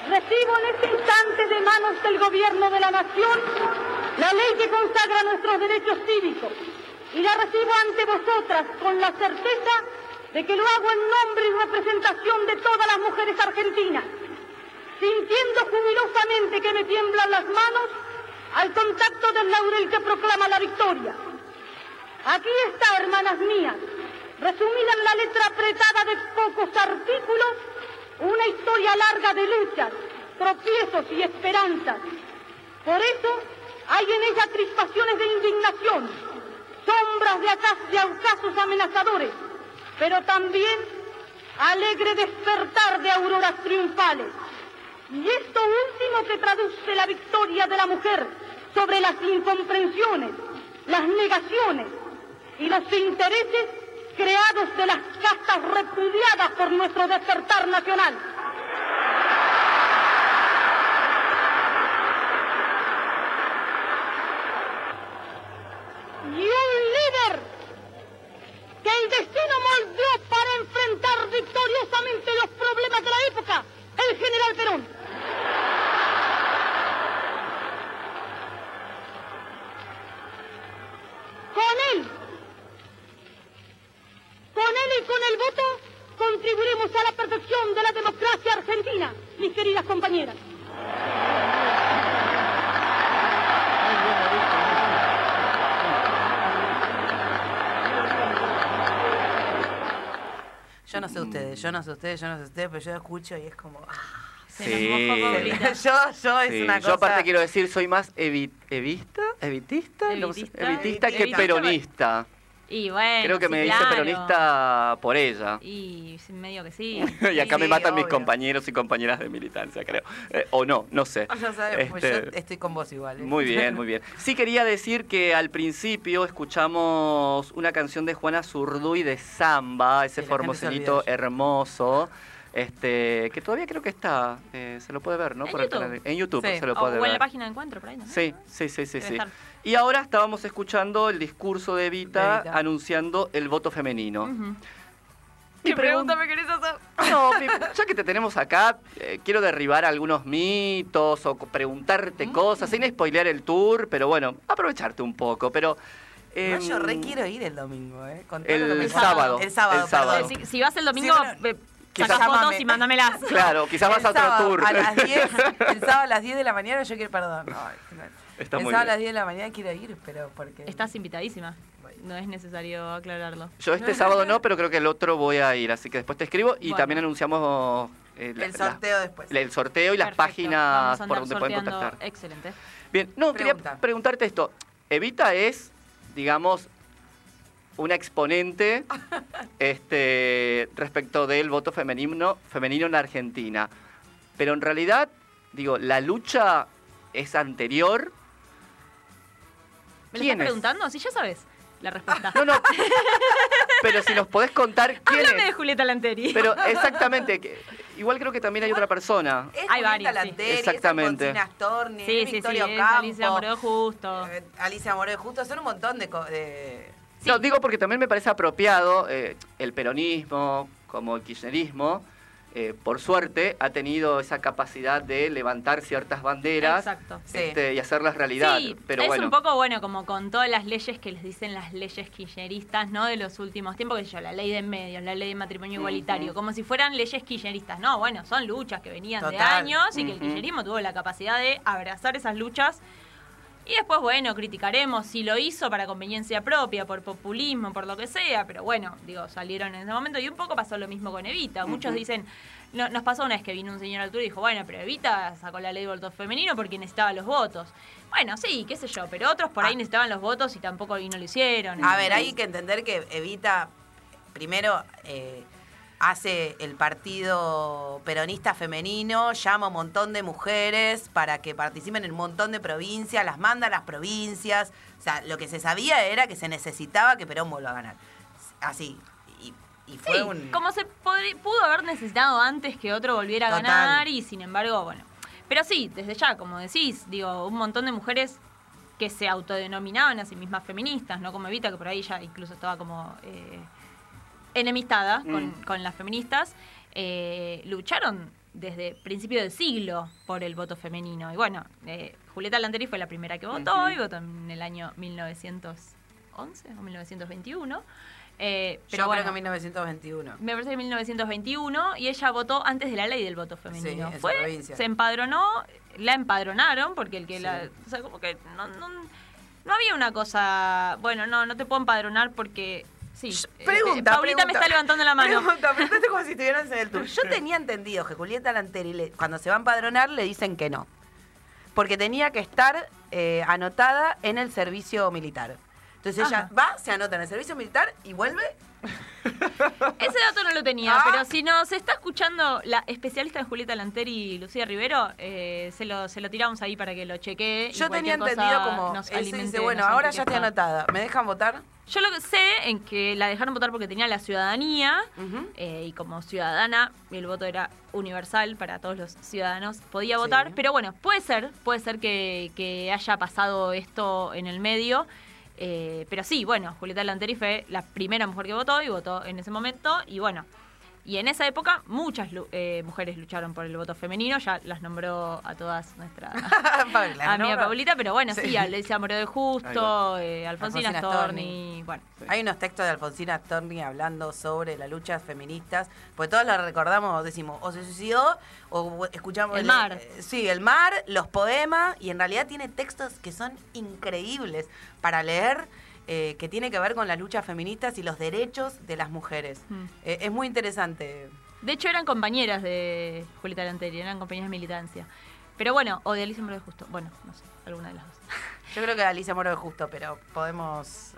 recibo en este instante de manos del gobierno de la nación la ley que consagra nuestros derechos cívicos y la recibo ante vosotras con la certeza de que lo hago en nombre y representación de todas las mujeres argentinas, sintiendo jubilosamente que me tiemblan las manos al contacto del laurel que proclama la victoria. Aquí está, hermanas mías, resumida en la letra apretada de pocos artículos, una historia larga de luchas, tropiezos y esperanzas. Por eso hay en ella crispaciones de indignación, sombras de, de ocasos amenazadores, pero también alegre despertar de auroras triunfales. Y esto último que traduce la victoria de la mujer sobre las incomprensiones, las negaciones y los intereses creados de las castas repudiadas por nuestro despertar nacional. Y un líder que el destino moldeó para enfrentar victoriosamente los problemas de la época, el general Perón. Con él, con él y con el voto contribuiremos a la perfección de la democracia argentina, mis queridas compañeras. Yo no sé ustedes, yo no sé ustedes, yo no sé ustedes, pero yo escucho y es como. ah. se nos mojó Paulita. yo, yo es Sí, una cosa. Yo aparte quiero decir, soy más evi- evista, evitista, Evitista. evitista que Evitista. peronista. Y bueno, Creo que sí, me hice claro. peronista por ella. Y medio que sí. y acá me matan mis compañeros y compañeras de militancia, creo. Eh, o no, no sé. Ah, Ya sabes, pues yo Este, estoy con vos igual. ¿eh? Muy bien, muy bien. Sí quería decir que al principio escuchamos una canción de Juana Zurduy de Samba, ese Sí, formosenito hermoso, este, que todavía creo que está, eh, se lo puede ver, ¿no? En Por el YouTube. canal- en YouTube Sí. se lo O, puede o en ver. la página de encuentro, por ahí, ¿no? Sí, sí, sí, sí, sí. Y ahora estábamos escuchando el discurso de Evita, De Evita. anunciando el voto femenino. Mi ¿Qué pregunta pregun- me querés hacer? No, mi- ya que te tenemos acá, eh, quiero derribar algunos mitos o preguntarte Mm. cosas, sin spoilear el tour, pero bueno, aprovecharte un poco. Pero. No, yo em, re quiero ir el domingo, ¿eh? Con todo el lo que me sábado, El sábado, el sábado. perdón. Si, si vas el domingo, Sí, bueno, quizás- saca fotos y mándamelas. Claro, quizás vas a otro sábado tour. A las 10, el sábado a las 10 de la mañana yo quiero, perdón. no, Está el muy sábado a las 10 de la mañana quiero ir, pero porque... Estás invitadísima. No es necesario aclararlo. Yo este sábado no, pero creo que el otro voy a ir, así que después te escribo y Bueno. también anunciamos eh, la- El sorteo la- después. el sorteo y las páginas Vamos a por donde pueden contactar. Excelente. Bien, no, quería Pregunta. preguntarte esto. Evita es, digamos, una exponente este, respecto del voto femenino, femenino en la Argentina. Pero en realidad, digo, la lucha es anterior. ¿Me lo ¿Quién estás es? preguntando? Sí, ya sabes la respuesta. No, no. pero si nos podés contar quién Háblame de es. Julieta Lanteri. Pero exactamente, que- igual creo que también hay otra persona. Es Hay Julieta varios, sí. Lanteri, Exactamente. Es Alfonsina Storni, sí, es sí, sí, Victoria es Alicia Moreo Justo. eh, Alicia Moreno Justo, son un montón de... No, digo porque también me parece apropiado eh, el peronismo, como el kirchnerismo, eh, por suerte, ha tenido esa capacidad de levantar ciertas banderas. Sí. este, y hacerlas realidad. Sí, pero es bueno, un poco bueno como con todas las leyes que les dicen las leyes kirchneristas, ¿no? De los últimos tiempos, que yo, la ley de medios, la ley de matrimonio igualitario, como si fueran leyes kirchneristas. No, bueno, son luchas que venían de años y que el kirchnerismo tuvo la capacidad de abrazar esas luchas. Y después, bueno, criticaremos si lo hizo para conveniencia propia, por populismo, por lo que sea, pero bueno, digo, salieron en ese momento y un poco pasó lo mismo con Evita. Muchos dicen, no, nos pasó una vez que vino un señor al tour y dijo, bueno, pero Evita sacó la ley de voto femenino porque necesitaba los votos. Bueno, sí, qué sé yo, pero otros por ahí Ah. necesitaban los votos y tampoco y no lo hicieron. A ver, hay que entender que Evita, primero, eh, hace el partido peronista femenino, llama a un montón de mujeres para que participen en un montón de provincias, las manda a las provincias. O sea, lo que se sabía era que se necesitaba que Perón vuelva a ganar. Así. Y, y fue Sí, un... como se pudo haber necesitado antes que otro volviera a Total. ganar y sin embargo, bueno. Pero sí, desde ya, como decís, digo, un montón de mujeres que se autodenominaban a sí mismas feministas, ¿no? Como Evita, que por ahí ya incluso estaba como eh, enemistada con, Mm. con las feministas, eh, lucharon desde principio del siglo por el voto femenino. Y bueno, eh, Julieta Lanteri fue la primera que votó y votó en el año 1911 o 1921. Eh, pero Yo bueno, creo que en 1921. me parece que en 1921 y ella votó antes de la ley del voto femenino. en su Fue, provincia. se empadronó, la empadronaron porque el que Sí. la, o sea, como que no, no, no había una cosa, bueno, no, no te puedo empadronar porque sí. eh, Pregunta, Paulita me está levantando la mano. Pregunta, preguntaste como si estuvieras en el tour. Yo tenía entendido que Julieta Lanteri, le- cuando se va a empadronar, le dicen que no. Porque tenía que estar eh, anotada en el servicio militar. Entonces ella Ajá. va, se anota en el servicio militar y vuelve. Ese dato no lo tenía, Ah. pero si nos está escuchando la especialista en Julieta Lanteri y Lucía Rivero, eh, se, lo, se lo tiramos ahí para que lo chequee. y Yo tenía entendido como. nos Él se alimente, dice, bueno, nos ahora ya estoy anotada. ¿Me dejan votar? Yo lo que sé en que la dejaron votar porque tenía la ciudadanía eh, y como ciudadana el voto era universal para todos los ciudadanos podía Sí. votar pero bueno puede ser puede ser que, que haya pasado esto en el medio eh, pero sí bueno Julieta Lanteri fue la primera mujer que votó y votó en ese momento y bueno y en esa época muchas eh, mujeres lucharon por el voto femenino ya las nombró a todas nuestra Paula, amiga ¿no? Paulita pero bueno sí, Sí. Alicia Moreo de Justo eh, Alfonsina, Alfonsina Storni bueno Hay unos textos de Alfonsina Storni hablando sobre las luchas feministas, pues todos lo recordamos, decimos, o se suicidó, o escuchamos... El mar. eh, sí, el mar, los poemas, y en realidad tiene textos que son increíbles para leer, eh, que tiene que ver con las luchas feministas y los derechos de las mujeres. Mm. Eh, es muy interesante. De hecho, eran compañeras de Julieta Lanteri, eran compañeras de militancia. Pero bueno, o de Alicia Moreno Justo. Bueno, no sé, alguna de las dos. Yo creo que Alicia Moro es justo, pero podemos...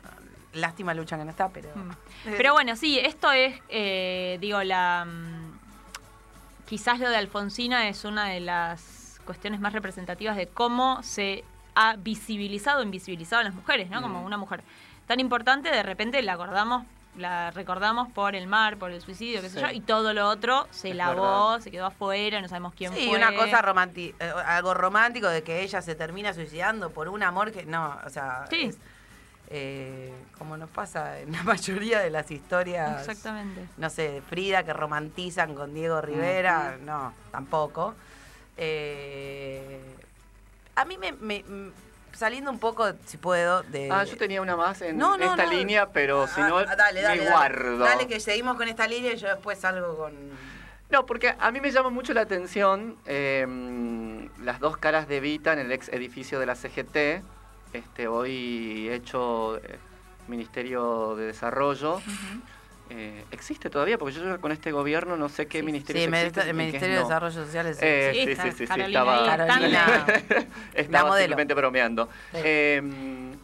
Lástima lucha que no está, pero... Mm. Pero bueno, sí, esto es, eh, digo, la. mm, Quizás lo de Alfonsina es una de las cuestiones más representativas de cómo se ha visibilizado o invisibilizado a las mujeres, ¿no? Como una mujer tan importante, de repente la acordamos, la recordamos por el mar, por el suicidio, qué sé Sí. yo, y todo lo otro se Es lavó, verdad. se quedó afuera, no sabemos quién Sí, fue. una cosa romántica, algo romántico de que ella se termina suicidando por un amor que no, o sea, Sí. es, eh, como nos pasa en la mayoría de las historias, Exactamente. no sé, de Frida que romantizan con Diego Rivera, no, tampoco. Eh, a mí me, saliendo un poco, si puedo, de... Ah, yo tenía una más en No, no, esta no. línea, pero si Ah, no, ah, dale, dale, me guardo. Dale que seguimos con esta línea y yo después salgo con... No, porque a mí me llama mucho la atención eh, las dos caras de Vita en el ex edificio de la CGT, este, hoy hecho eh, Ministerio de Desarrollo. Eh, ¿Existe todavía? Porque yo con este gobierno no sé qué Sí. ministerio Sí, existe el Ministerio de Desarrollo Social es... Eh, Sí, sí, está sí, sí, sí, Carolina estaba, Carolina. estaba modelo. simplemente bromeando. Sí. Eh,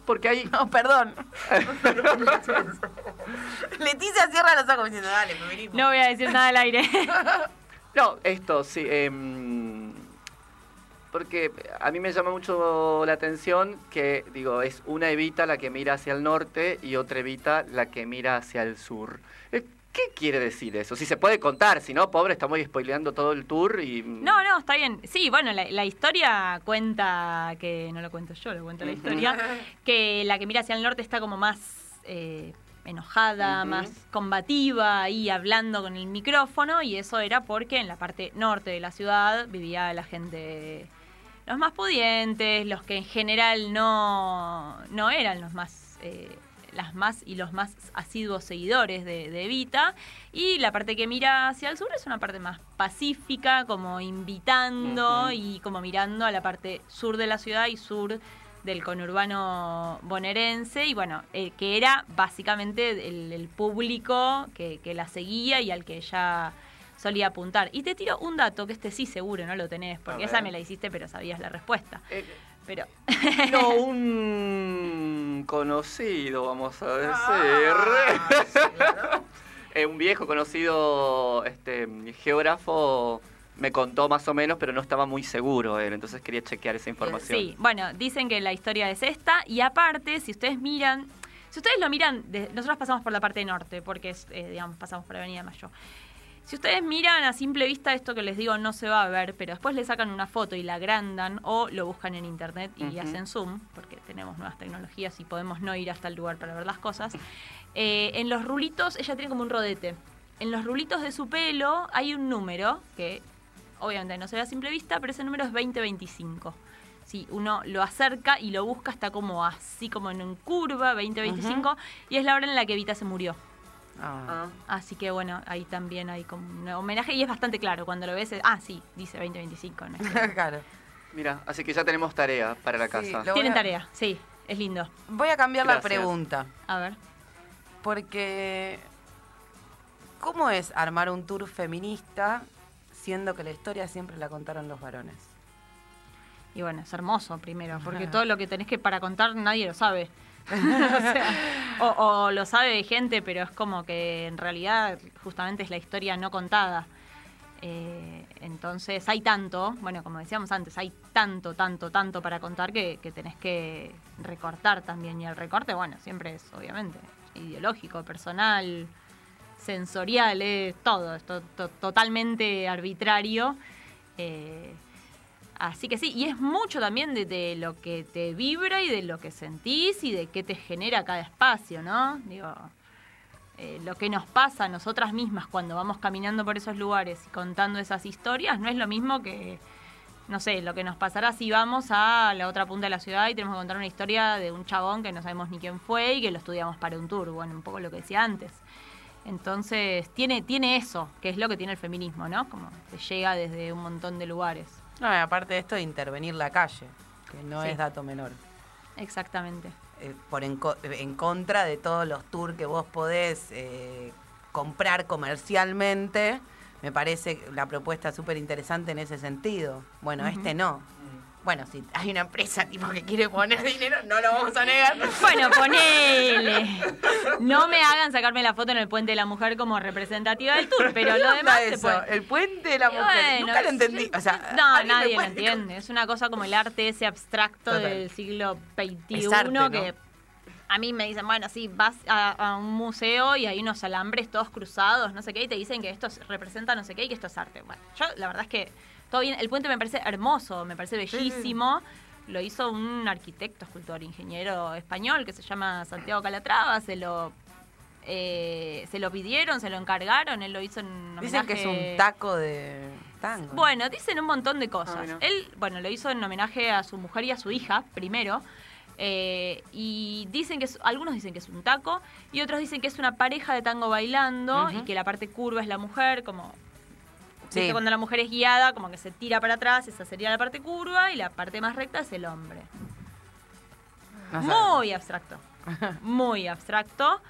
porque hay, No, perdón. Leticia cierra los ojos diciendo, dale, feminismo. No voy a decir nada al aire. No, esto sí. Porque a mí me llama mucho la atención que, digo, es una Evita la que mira hacia el norte y otra Evita la que mira hacia el sur. Eh, ¿Qué quiere decir eso? Si se puede contar, si no, pobre, estamos spoileando todo el tour y... No, no, está bien. Sí, bueno, la, la historia cuenta, que no lo cuento yo, lo cuenta la historia, que la que mira hacia el norte está como más eh, enojada, más combativa, ahí hablando con el micrófono, y eso era porque en la parte norte de la ciudad vivía la gente, los más pudientes, los que en general no, no eran los más... eh, las más y los más asiduos seguidores de, de Evita. Y la parte que mira hacia el sur es una parte más pacífica, como invitando y como mirando a la parte sur de la ciudad y sur del conurbano bonaerense. Y bueno, eh, que era básicamente el, el público que, que la seguía y al que ella solía apuntar. Y te tiro un dato que este sí seguro no lo tenés, porque esa me la hiciste pero sabías la respuesta. Eh, Pero no, un conocido, vamos a decir. Ah, sí, claro. Eh, un viejo conocido este, geógrafo me contó más o menos, pero no estaba muy seguro él, entonces quería chequear esa información. Sí, bueno, dicen que la historia es esta y aparte, si ustedes miran, Si ustedes lo miran, de- nosotros pasamos por la parte norte, porque es, eh, digamos, pasamos por Avenida Mayo. Si ustedes miran a simple vista esto que les digo no se va a ver, pero después le sacan una foto y la agrandan o lo buscan en internet y hacen zoom, porque tenemos nuevas tecnologías y podemos no ir hasta el lugar para ver las cosas. Eh, en los rulitos, ella tiene como un rodete. En los rulitos de su pelo hay un número que obviamente no se ve a simple vista, pero ese número es 2025. Si uno lo acerca y lo busca, está como así, como en un curva, 2025, y es la hora en la que Evita se murió. Ah. Así que bueno, ahí también hay como un homenaje y es bastante claro. Cuando lo ves, es- ah, sí, dice 2025. no claro. Mira, así que ya tenemos tarea para la Sí, casa. Tienen a- tarea, sí, es lindo. Voy a cambiar la pregunta. A ver. Porque, ¿cómo es armar un tour feminista siendo que la historia siempre la contaron los varones? Y bueno, es hermoso primero, porque todo lo que tenés que para contar nadie lo sabe. o, lo sabe gente, pero es como que en realidad justamente es la historia no contada. Eh, entonces hay tanto, bueno, como decíamos antes, hay tanto, tanto, tanto para contar que, tenés que recortar también. Y el recorte, bueno, siempre es obviamente ideológico, personal, sensorial, es todo, es to- to- totalmente arbitrario. Eh, Así que sí, y es mucho también de, lo que te vibra y de lo que sentís y de qué te genera cada espacio, ¿no? Digo, eh, lo que nos pasa a nosotras mismas cuando vamos caminando por esos lugares y contando esas historias no es lo mismo que, no sé, lo que nos pasará si vamos a la otra punta de la ciudad y tenemos que contar una historia de un chabón que no sabemos ni quién fue y que lo estudiamos para un tour, bueno, un poco lo que decía antes. Entonces, tiene, tiene eso, que es lo que tiene el feminismo, ¿no? Como te llega desde un montón de lugares. No, y aparte de esto de intervenir la calle, que no Sí. es dato menor. Exactamente. Eh, por en, co- en contra de todos los tours que vos podés eh, comprar comercialmente, me parece la propuesta súper interesante en ese sentido. Bueno, este no. Bueno, si hay una empresa tipo que quiere poner dinero, no lo vamos a negar. Bueno, ponele. No me hagan sacarme la foto en el Puente de la Mujer como representativa del tour, pero lo ¿Qué demás onda se eso? puede. El puente de la mujer. bueno, Nunca lo entendí. O sea, no, ¿alguien me nadie lo entiende. Es una cosa como el arte ese abstracto Total. del siglo XXI arte, ¿no? que a mí me dicen, bueno, sí, vas a, a un museo y hay unos alambres todos cruzados, no sé qué, y te dicen que esto es- representa no sé qué y que esto es arte. Bueno, yo la verdad es que todo bien. El puente me parece hermoso, me parece bellísimo. Lo hizo un arquitecto, escultor, ingeniero español que se llama Santiago Calatrava. Se lo, eh, se lo pidieron, se lo encargaron. Él lo hizo en Dicen que es homenaje- un taco de tango. bueno, dicen un montón de cosas. Ah. Él, bueno, lo hizo en homenaje a su mujer y a su hija, primero. eh, y dicen que es, algunos dicen que es un taco y otros dicen que es una pareja de tango bailando y que la parte curva es la mujer, como Sí. ¿viste? cuando la mujer es guiada, como que se tira para atrás, esa sería la parte curva y la parte más recta es el hombre. No. Muy abstracto. Muy abstracto.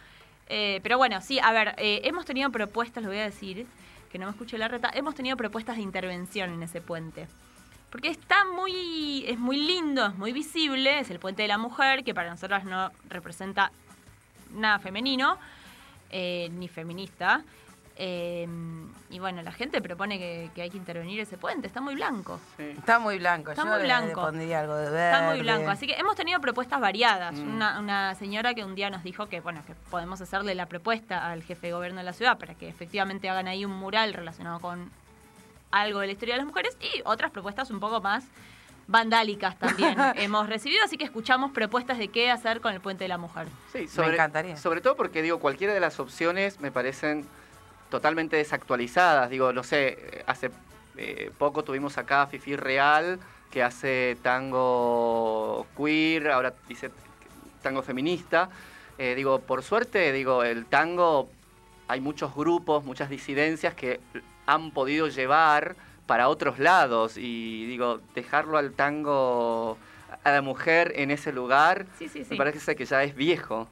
Eh, pero bueno, sí, a ver, eh, hemos tenido propuestas, lo voy a decir, que no me escuche la reta, hemos tenido propuestas de intervención en ese puente. Porque está muy, es muy lindo, es muy visible, es el puente de la mujer, que para nosotras no representa nada femenino, eh, ni feminista. Eh, y bueno, la gente propone que, que hay que intervenir ese puente, está muy blanco. Sí. Está muy blanco. Está Yo muy blanco. le algo de verde. Está muy blanco. Así que hemos tenido propuestas variadas. Mm. Una, una señora que un día nos dijo que, bueno, que podemos hacerle la propuesta al jefe de gobierno de la ciudad para que efectivamente hagan ahí un mural relacionado con algo de la historia de las mujeres y otras propuestas un poco más vandálicas también hemos recibido, así que escuchamos propuestas de qué hacer con el puente de la mujer. Sí, sobre, encantaría. Sobre todo porque, digo, cualquiera de las opciones me parecen totalmente desactualizadas. Digo, no sé, hace eh, poco tuvimos acá a Fifi Real, que hace tango queer, ahora dice tango feminista. Eh, digo, por suerte, digo, el tango, hay muchos grupos, muchas disidencias que han podido llevar para otros lados y digo, dejarlo al tango, a la mujer en ese lugar, Sí, sí, sí. me parece que ya es viejo.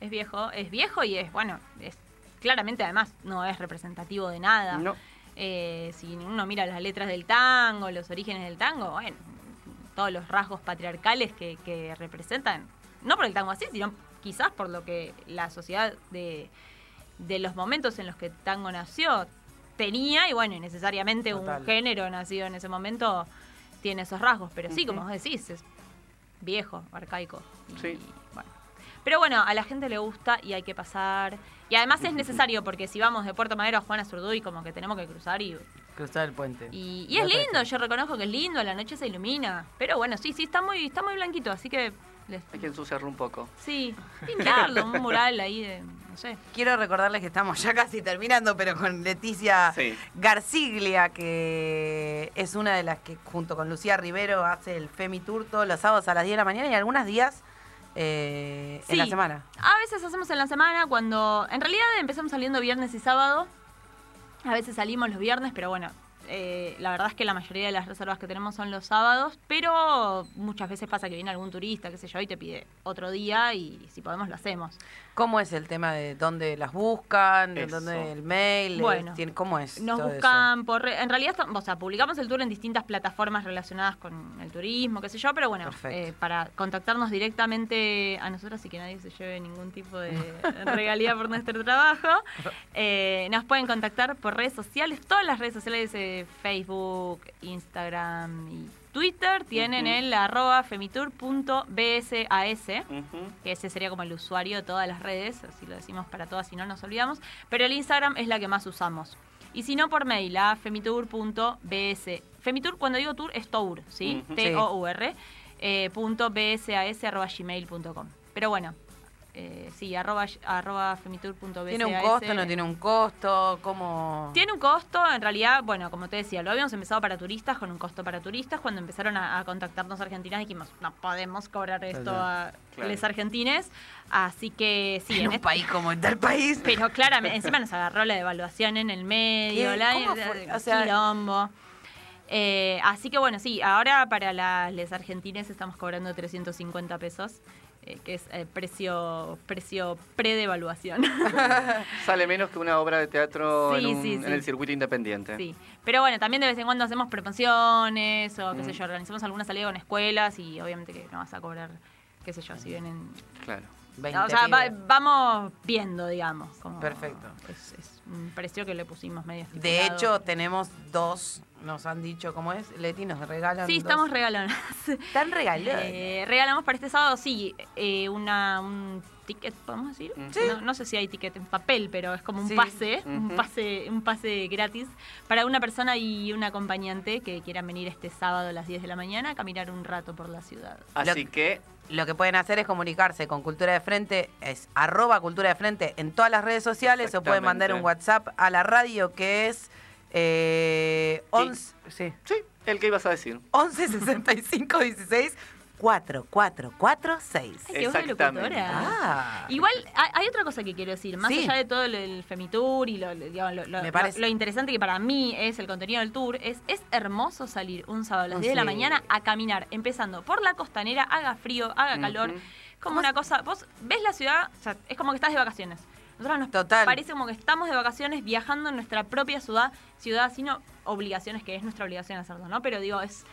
Es viejo, es viejo y es, bueno, es claramente además no es representativo de nada. No. Eh, si uno mira las letras del tango, los orígenes del tango, bueno, todos los rasgos patriarcales que, que representan, no por el tango así, sino quizás por lo que la sociedad de, de los momentos en los que tango nació tenía, y bueno, y necesariamente Total. un género nacido en ese momento tiene esos rasgos, pero sí, como vos decís, es viejo, arcaico. Sí. Pero bueno, a la gente le gusta y hay que pasar. Y además es necesario porque si vamos de Puerto Madero a Juana Zurduy, como que tenemos que cruzar y Cruzar el puente. y, y es lindo, yo reconozco que es lindo, a la noche se ilumina. Pero bueno, sí, sí, está muy, está muy blanquito, así que les- Hay que ensuciarlo un poco. sí, pintarlo, un mural ahí de, no sé. Quiero recordarles que estamos ya casi terminando, pero con Leticia Sí. Garciglia, que es una de las que junto con Lucía Rivero hace el Femi Tour todos los sábados a las 10 de la mañana y algunos días eh, en la semana. A veces hacemos en la semana cuando. En realidad empezamos saliendo viernes y sábado. A veces salimos los viernes, pero bueno. Eh, la verdad es que la mayoría de las reservas que tenemos son los sábados, pero muchas veces pasa que viene algún turista, qué sé yo, y te pide otro día y si podemos lo hacemos. ¿Cómo es el tema de dónde las buscan? de. ¿Dónde el mail? Bueno. ¿Cómo es? Nos todo eso? buscan por... En realidad, o sea, publicamos el tour en distintas plataformas relacionadas con el turismo, qué sé yo, pero bueno, eh, para contactarnos directamente a nosotros y que nadie se lleve ningún tipo de regalía por nuestro trabajo, eh, nos pueden contactar por redes sociales, todas las redes sociales Facebook, Instagram y Twitter tienen el arroba femitur.bsas que ese sería como el usuario de todas las redes, así lo decimos para todas y no nos olvidamos, pero el Instagram es la que más usamos. Y si no, por mail a femitur.bs. Femitur, cuando digo tour, es tour, ¿sí? T-O-U-R. eh, punto bsas arroba gmail.com. Pero bueno, eh, sí, arroba, arroba femitur.bsas. ¿Tiene un costo? ¿No tiene un costo? ¿Cómo...? Tiene un costo, en realidad, bueno, como te decía, lo habíamos empezado para turistas, con un costo para turistas. Cuando empezaron a, a contactarnos argentinas dijimos, no podemos cobrar esto a Claro. los argentines. Así que sí, en en un este- país como tal país. pero claramente, encima nos agarró la devaluación en el medio, ¿Qué? la, ¿Cómo fue? O sea- quilombo. Eh, así que bueno, sí, ahora para las les argentines estamos cobrando 350 pesos, eh, que es eh, precio precio pre-devaluación. Sale menos que una obra de teatro Sí, en, un- sí, en sí. el circuito independiente. Sí, pero bueno, también de vez en cuando hacemos promociones o qué sé yo, organizamos alguna salida con escuelas y obviamente que no vas a cobrar, qué sé yo, si vienen... Claro. 20 o sea, va- vamos viendo, digamos. como Perfecto. Es, es un precio que le pusimos medio De estipulado. hecho, tenemos dos, nos han dicho cómo es. Leti, nos regalan Sí, dos. estamos regalonas. Están regalados. Eh, regalamos para este sábado, sí, eh, una, un ticket, ¿podemos decir? Sí. No, no sé si hay ticket en papel, pero es como un Sí. pase, un pase, un pase gratis para una persona y un acompañante que quieran venir este sábado a las 10 de la mañana a caminar un rato por la ciudad. Así que Lo que pueden hacer es comunicarse con Cultura de Frente, es arroba Cultura de Frente en todas las redes sociales o pueden mandar un. WhatsApp a la radio que es eh, 11, sí, sí, el que ibas a decir. 11 65 16 4446. Ay, qué locutora. Ah, Igual hay, otra cosa que quiero decir, más Sí. allá de todo el, Femitour y lo, lo- digamos, lo- lo- Me parece. lo- lo interesante que para mí es el contenido del tour, es, es hermoso salir un sábado a las Oh, 10 de la mañana a caminar, empezando por la costanera, haga frío, haga Ujú. calor, como una cosa, vos ves la ciudad, o sea, es como que estás de vacaciones. Nosotros nos Total. parece como que estamos de vacaciones viajando en nuestra propia ciudad, ciudad sin o- obligaciones, que es nuestra obligación hacerlo, ¿no? Pero digo, es,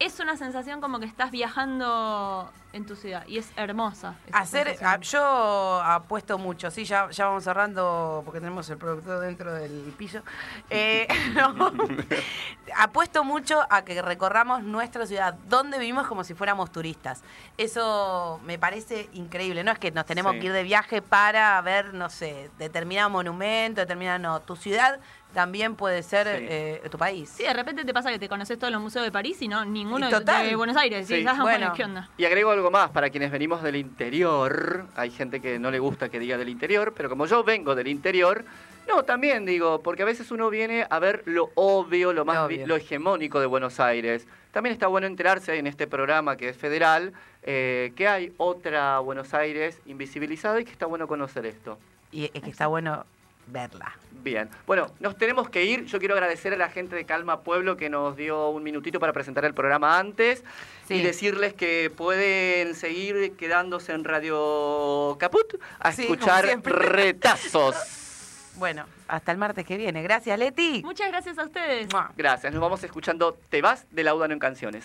es una sensación como que estás viajando en tu ciudad y es hermosa. Hacer, sensación. a- yo apuesto mucho, sí, ya, ya vamos cerrando porque tenemos el productor dentro del piso. Eh, no. apuesto mucho a que recorramos nuestra ciudad, donde vivimos como si fuéramos turistas. Eso me parece increíble, no es que nos tenemos Sí. que ir de viaje para ver, no sé, determinado monumento, determinado, no, tu ciudad también puede ser Sí. eh, tu país. Sí, de repente te pasa que te conoces todos los museos de París y no ninguno Y de- total. de Buenos Aires. Sí. Sí, ah, Bueno. bueno, ¿qué onda? Y agrego algo más, para quienes venimos del interior, hay gente que no le gusta que diga del interior, pero como yo vengo del interior, no, también digo, porque a veces uno viene a ver lo obvio, lo más Lo vi- obvio. lo hegemónico de Buenos Aires. También está bueno enterarse en este programa que es federal, eh, que hay otra Buenos Aires invisibilizada y que está bueno conocer esto. Y es que está bueno verla. Bien, bueno, nos tenemos que ir. Yo quiero agradecer a la gente de Calma Pueblo que nos dio un minutito para presentar el programa antes Sí. y decirles que pueden seguir quedándose en Radio Caput a Sí, escuchar retazos. Bueno, hasta el martes que viene. Gracias, Leti. Muchas gracias a ustedes. Gracias, nos vamos escuchando Te vas de Laudano en Canciones.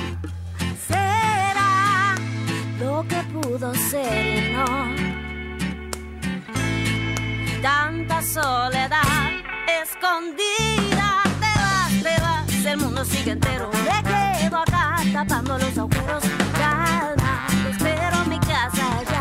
lo que pudo ser no. Tanta soledad escondida, te vas, te vas, el mundo sigue entero. Me quedo acá tapando los agujeros. Calma, espero mi casa ya.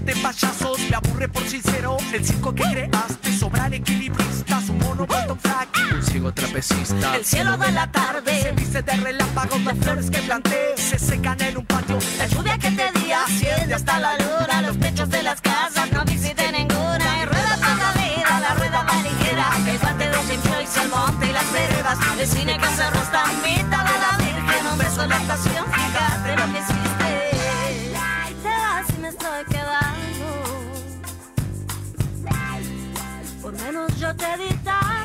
De payasos. Me aburre por sincero el circo que creaste. Sobran equilibristas, un mono vuelto frac. Un ciego trapecista. El cielo de la tarde Se viste de relámpagos, las flores que planté se secan en un patio. La lluvia que te di asciende hasta la luna, los techos de las casas no visité ninguna. Y rueda toda la vida, la rueda va ligera. El parte de Jim Joyce, el monte y las veredas. El cine que se rosta mitad yo te di tanto.